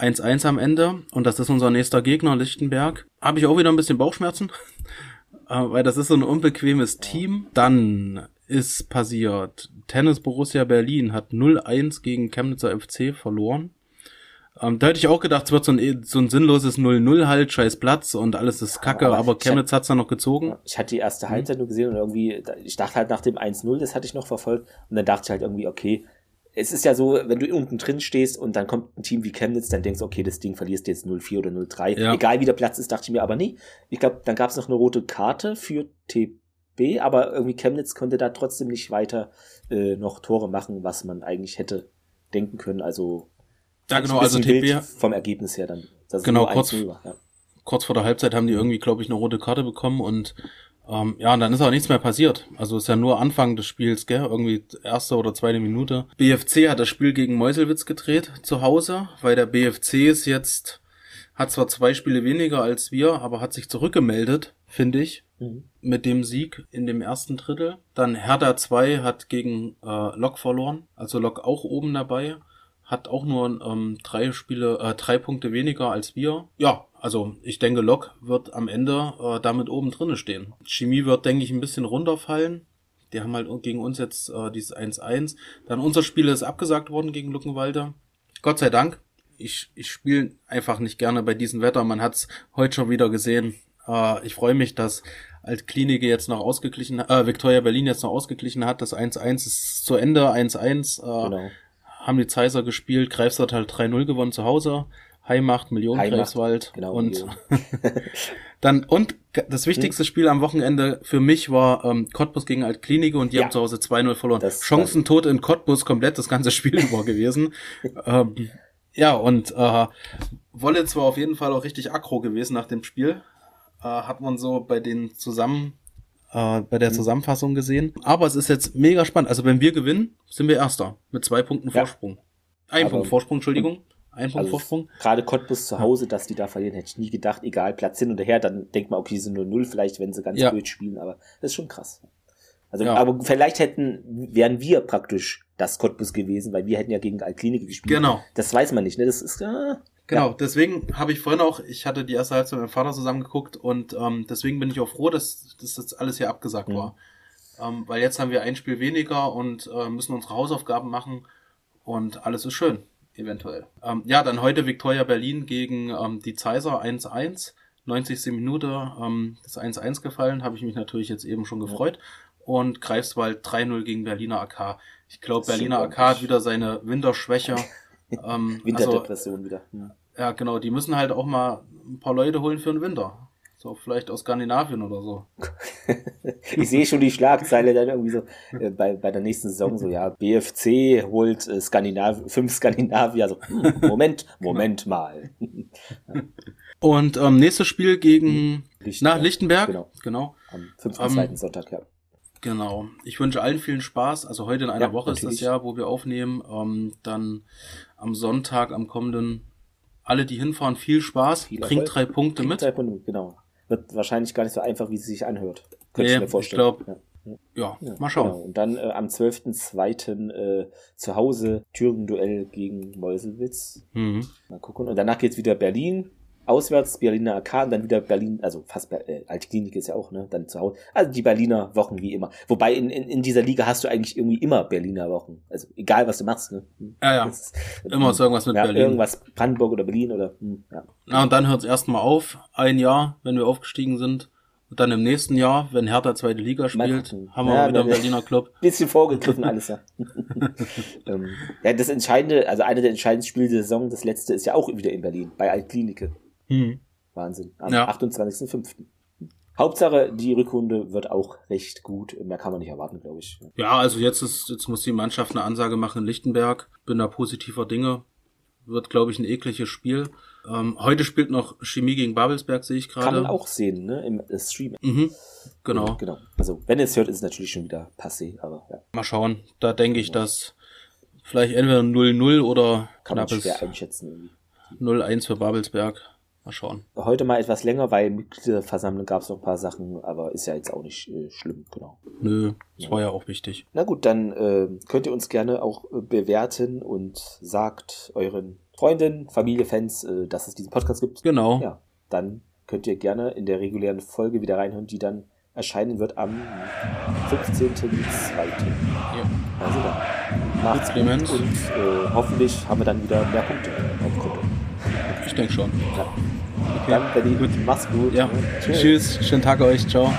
1-1 am Ende und das ist unser nächster Gegner, Lichtenberg. Habe ich auch wieder ein bisschen Bauchschmerzen, (laughs) äh, weil das ist so ein unbequemes Team. Dann ist passiert. Tennis Borussia Berlin hat 0-1 gegen Chemnitzer FC verloren. Ähm, da hätte ich auch gedacht, es wird so ein, so ein sinnloses 0-0 halt, scheiß Platz und alles ist kacke, aber, aber Chemnitz hat es dann noch gezogen. Ich hatte die erste mhm. Halbzeit nur gesehen und irgendwie, ich dachte halt nach dem 1-0, das hatte ich noch verfolgt und dann dachte ich halt irgendwie, okay, es ist ja so, wenn du unten drin stehst und dann kommt ein Team wie Chemnitz, dann denkst du, okay, das Ding verlierst du jetzt 0-4 oder 0-3. Ja. Egal wie der Platz ist, dachte ich mir, aber nee. Ich glaube, dann gab es noch eine rote Karte für TP aber irgendwie Chemnitz konnte da trotzdem nicht weiter äh, noch Tore machen, was man eigentlich hätte denken können. Also ja, genau, also TB vom Ergebnis her dann. genau, kurz, war, ja. kurz vor der Halbzeit haben die irgendwie, glaube ich, eine rote Karte bekommen und ähm, ja, und dann ist auch nichts mehr passiert. Also ist ja nur Anfang des Spiels, gell? Irgendwie erste oder zweite Minute. BFC hat das Spiel gegen Meuselwitz gedreht zu Hause, weil der BFC ist jetzt, hat zwar zwei Spiele weniger als wir, aber hat sich zurückgemeldet, finde ich. Mhm. Mit dem Sieg in dem ersten Drittel. Dann Hertha 2 hat gegen äh, Lok verloren. Also Lok auch oben dabei. Hat auch nur ähm, drei Spiele, äh, drei Punkte weniger als wir. Ja, also ich denke, Lok wird am Ende äh, damit oben drinnen stehen. Chemie wird, denke ich, ein bisschen runterfallen. Die haben halt gegen uns jetzt äh, dieses 1-1. Dann unser Spiel ist abgesagt worden gegen Luckenwalde. Gott sei Dank. Ich, ich spiele einfach nicht gerne bei diesem Wetter. Man hat es heute schon wieder gesehen. Äh, ich freue mich, dass Altklinike jetzt noch ausgeglichen, äh, Victoria Berlin jetzt noch ausgeglichen hat. Das 1-1 ist zu Ende, 1-1. Äh, genau. Haben die Zeiser gespielt, Greifswald halt 3-0 gewonnen zu Hause. Heimacht, Million Heimacht, Greifswald. Genau, und (laughs) dann, und das wichtigste. Spiel am Wochenende für mich war ähm, Cottbus gegen Altklinike und die ja. haben zu Hause 2-0 verloren. Das Chancen tot in Cottbus komplett das ganze Spiel (laughs) über gewesen. ähm, ja, und äh, Wolle zwar auf jeden Fall auch richtig aggro gewesen nach dem Spiel äh, hat man so bei den zusammen äh, bei der. Zusammenfassung gesehen. Aber es ist jetzt mega spannend. Also wenn wir gewinnen, sind wir Erster mit zwei Punkten Vorsprung. Ja. Ein Aber Punkt Vorsprung, Entschuldigung. Ein Punkt also Vorsprung. Gerade Cottbus zu Hause, dass die da verlieren, hätte ich nie gedacht. Egal, Platz hin und her, dann denkt man, okay, die sind nur null, vielleicht, wenn sie ganz ja. blöd spielen. Aber das ist schon krass. Also, ja. aber vielleicht hätten, wären wir praktisch das Cottbus gewesen, weil wir hätten ja gegen Altklinik gespielt. Genau. Das weiß man nicht, ne? Das ist, äh, Genau, ja. deswegen habe ich vorhin auch, ich hatte die erste Halbzeit mit meinem Vater zusammengeguckt und ähm, deswegen bin ich auch froh, dass, dass das alles hier abgesagt mhm. war. Ähm, weil jetzt haben wir ein Spiel weniger und äh, müssen unsere Hausaufgaben machen und alles ist schön, eventuell. Ähm, ja, dann heute Victoria Berlin gegen ähm, die Zeiser 1-1, 90. Minute, ähm, das 1-1 gefallen, habe ich mich natürlich jetzt eben schon gefreut. Ja. Und Greifswald 3-0 gegen Berliner AK. Ich glaube, Berliner AK hat wieder seine Winterschwäche. (laughs) ähm, Winterdepression also, wieder. Ja. Ja, genau, die müssen halt auch mal ein paar Leute holen für den Winter. So, vielleicht aus Skandinavien oder so. (laughs) ich sehe schon die Schlagzeile dann irgendwie so äh, bei, bei der nächsten Saison so, ja, BFC holt äh, Skandinav fünf Skandinavier. So, (laughs) Moment. Moment genau. mal. (laughs) Und ähm, nächstes Spiel gegen Lichtenberg. Na, Lichtenberg. Genau. genau. Am 5. Ähm, Sonntag, ja. Genau. Ich wünsche allen vielen Spaß. Also heute in einer ja, Woche natürlich. ist das ja, wo wir aufnehmen. Ähm, dann am Sonntag, am kommenden alle, die hinfahren, viel Spaß. Viel Bringt drei Punkte mit. Drei Punkte, genau. Wird wahrscheinlich gar nicht so einfach, wie sie sich anhört. Könnte nee, ich mir vorstellen. Ich glaube, ja. ja. mal schauen. Genau. Und dann äh, am 12.02. Äh, zu Hause Thüringen-Duell gegen Meuselwitz. Mhm. Mal gucken. Und danach geht's wieder Berlin. Auswärts, Berliner AK und dann wieder Berlin, also fast äh, Alte Klinik ist ja auch, ne, dann zu Hause. Also die Berliner Wochen wie immer. Wobei in, in, in dieser Liga hast du eigentlich irgendwie immer Berliner Wochen. Also egal, was du machst, ne. Ja, ja. Das ist, Immer ist irgendwas mit ja, Berlin. Irgendwas Brandenburg oder Berlin oder, hm, ja. Na, und dann hört es erstmal auf, ein Jahr, wenn wir aufgestiegen sind. Und dann im nächsten Jahr, wenn Hertha zweite Liga spielt, haben wir Ja, wieder einen Berliner Club. (laughs) Bisschen vorgegriffen alles, ja. (laughs) (laughs) ähm, ja, das entscheidende, also eine der entscheidenden Spiele der Saison, das letzte ist ja auch wieder in Berlin, bei Altklinike. Hm. Wahnsinn. Am Ja. 28.05. Hauptsache, die Rückrunde wird auch recht gut. Mehr kann man nicht erwarten, glaube ich. Ja, also jetzt ist, jetzt muss die Mannschaft eine Ansage machen in Lichtenberg. Bin da positiver Dinge. Wird, glaube ich, ein ekliges Spiel. Ähm, heute spielt noch Chemie gegen Babelsberg, sehe ich gerade. Kann man auch sehen, ne, im äh, Stream. Mhm. Genau. Genau. Also, wenn ihr es hört, ist es natürlich schon wieder passé, aber ja, Mal schauen. Da denke ich, dass vielleicht entweder 0-0 oder kann knappes schwer einschätzen. Irgendwie. 0-1 für Babelsberg. Mal schauen. Heute mal etwas länger, weil Mitgliederversammlung gab es noch ein paar Sachen, aber ist ja jetzt auch nicht äh, schlimm, genau. Nö, das war ja auch wichtig. Na gut, dann äh, könnt ihr uns gerne auch äh, bewerten und sagt euren Freunden, Familie, Fans, äh, dass es diesen Podcast gibt. Genau. Ja, dann könnt ihr gerne in der regulären Folge wieder reinhören, die dann erscheinen wird am 15.02. Ja. Also dann macht's gut und äh, hoffentlich haben wir dann wieder mehr Punkte. Ich denke schon. Ja. Dann, Benny, gut. mach's gut. Ja. ne? Tschüss. Schönen Tag euch. Ciao.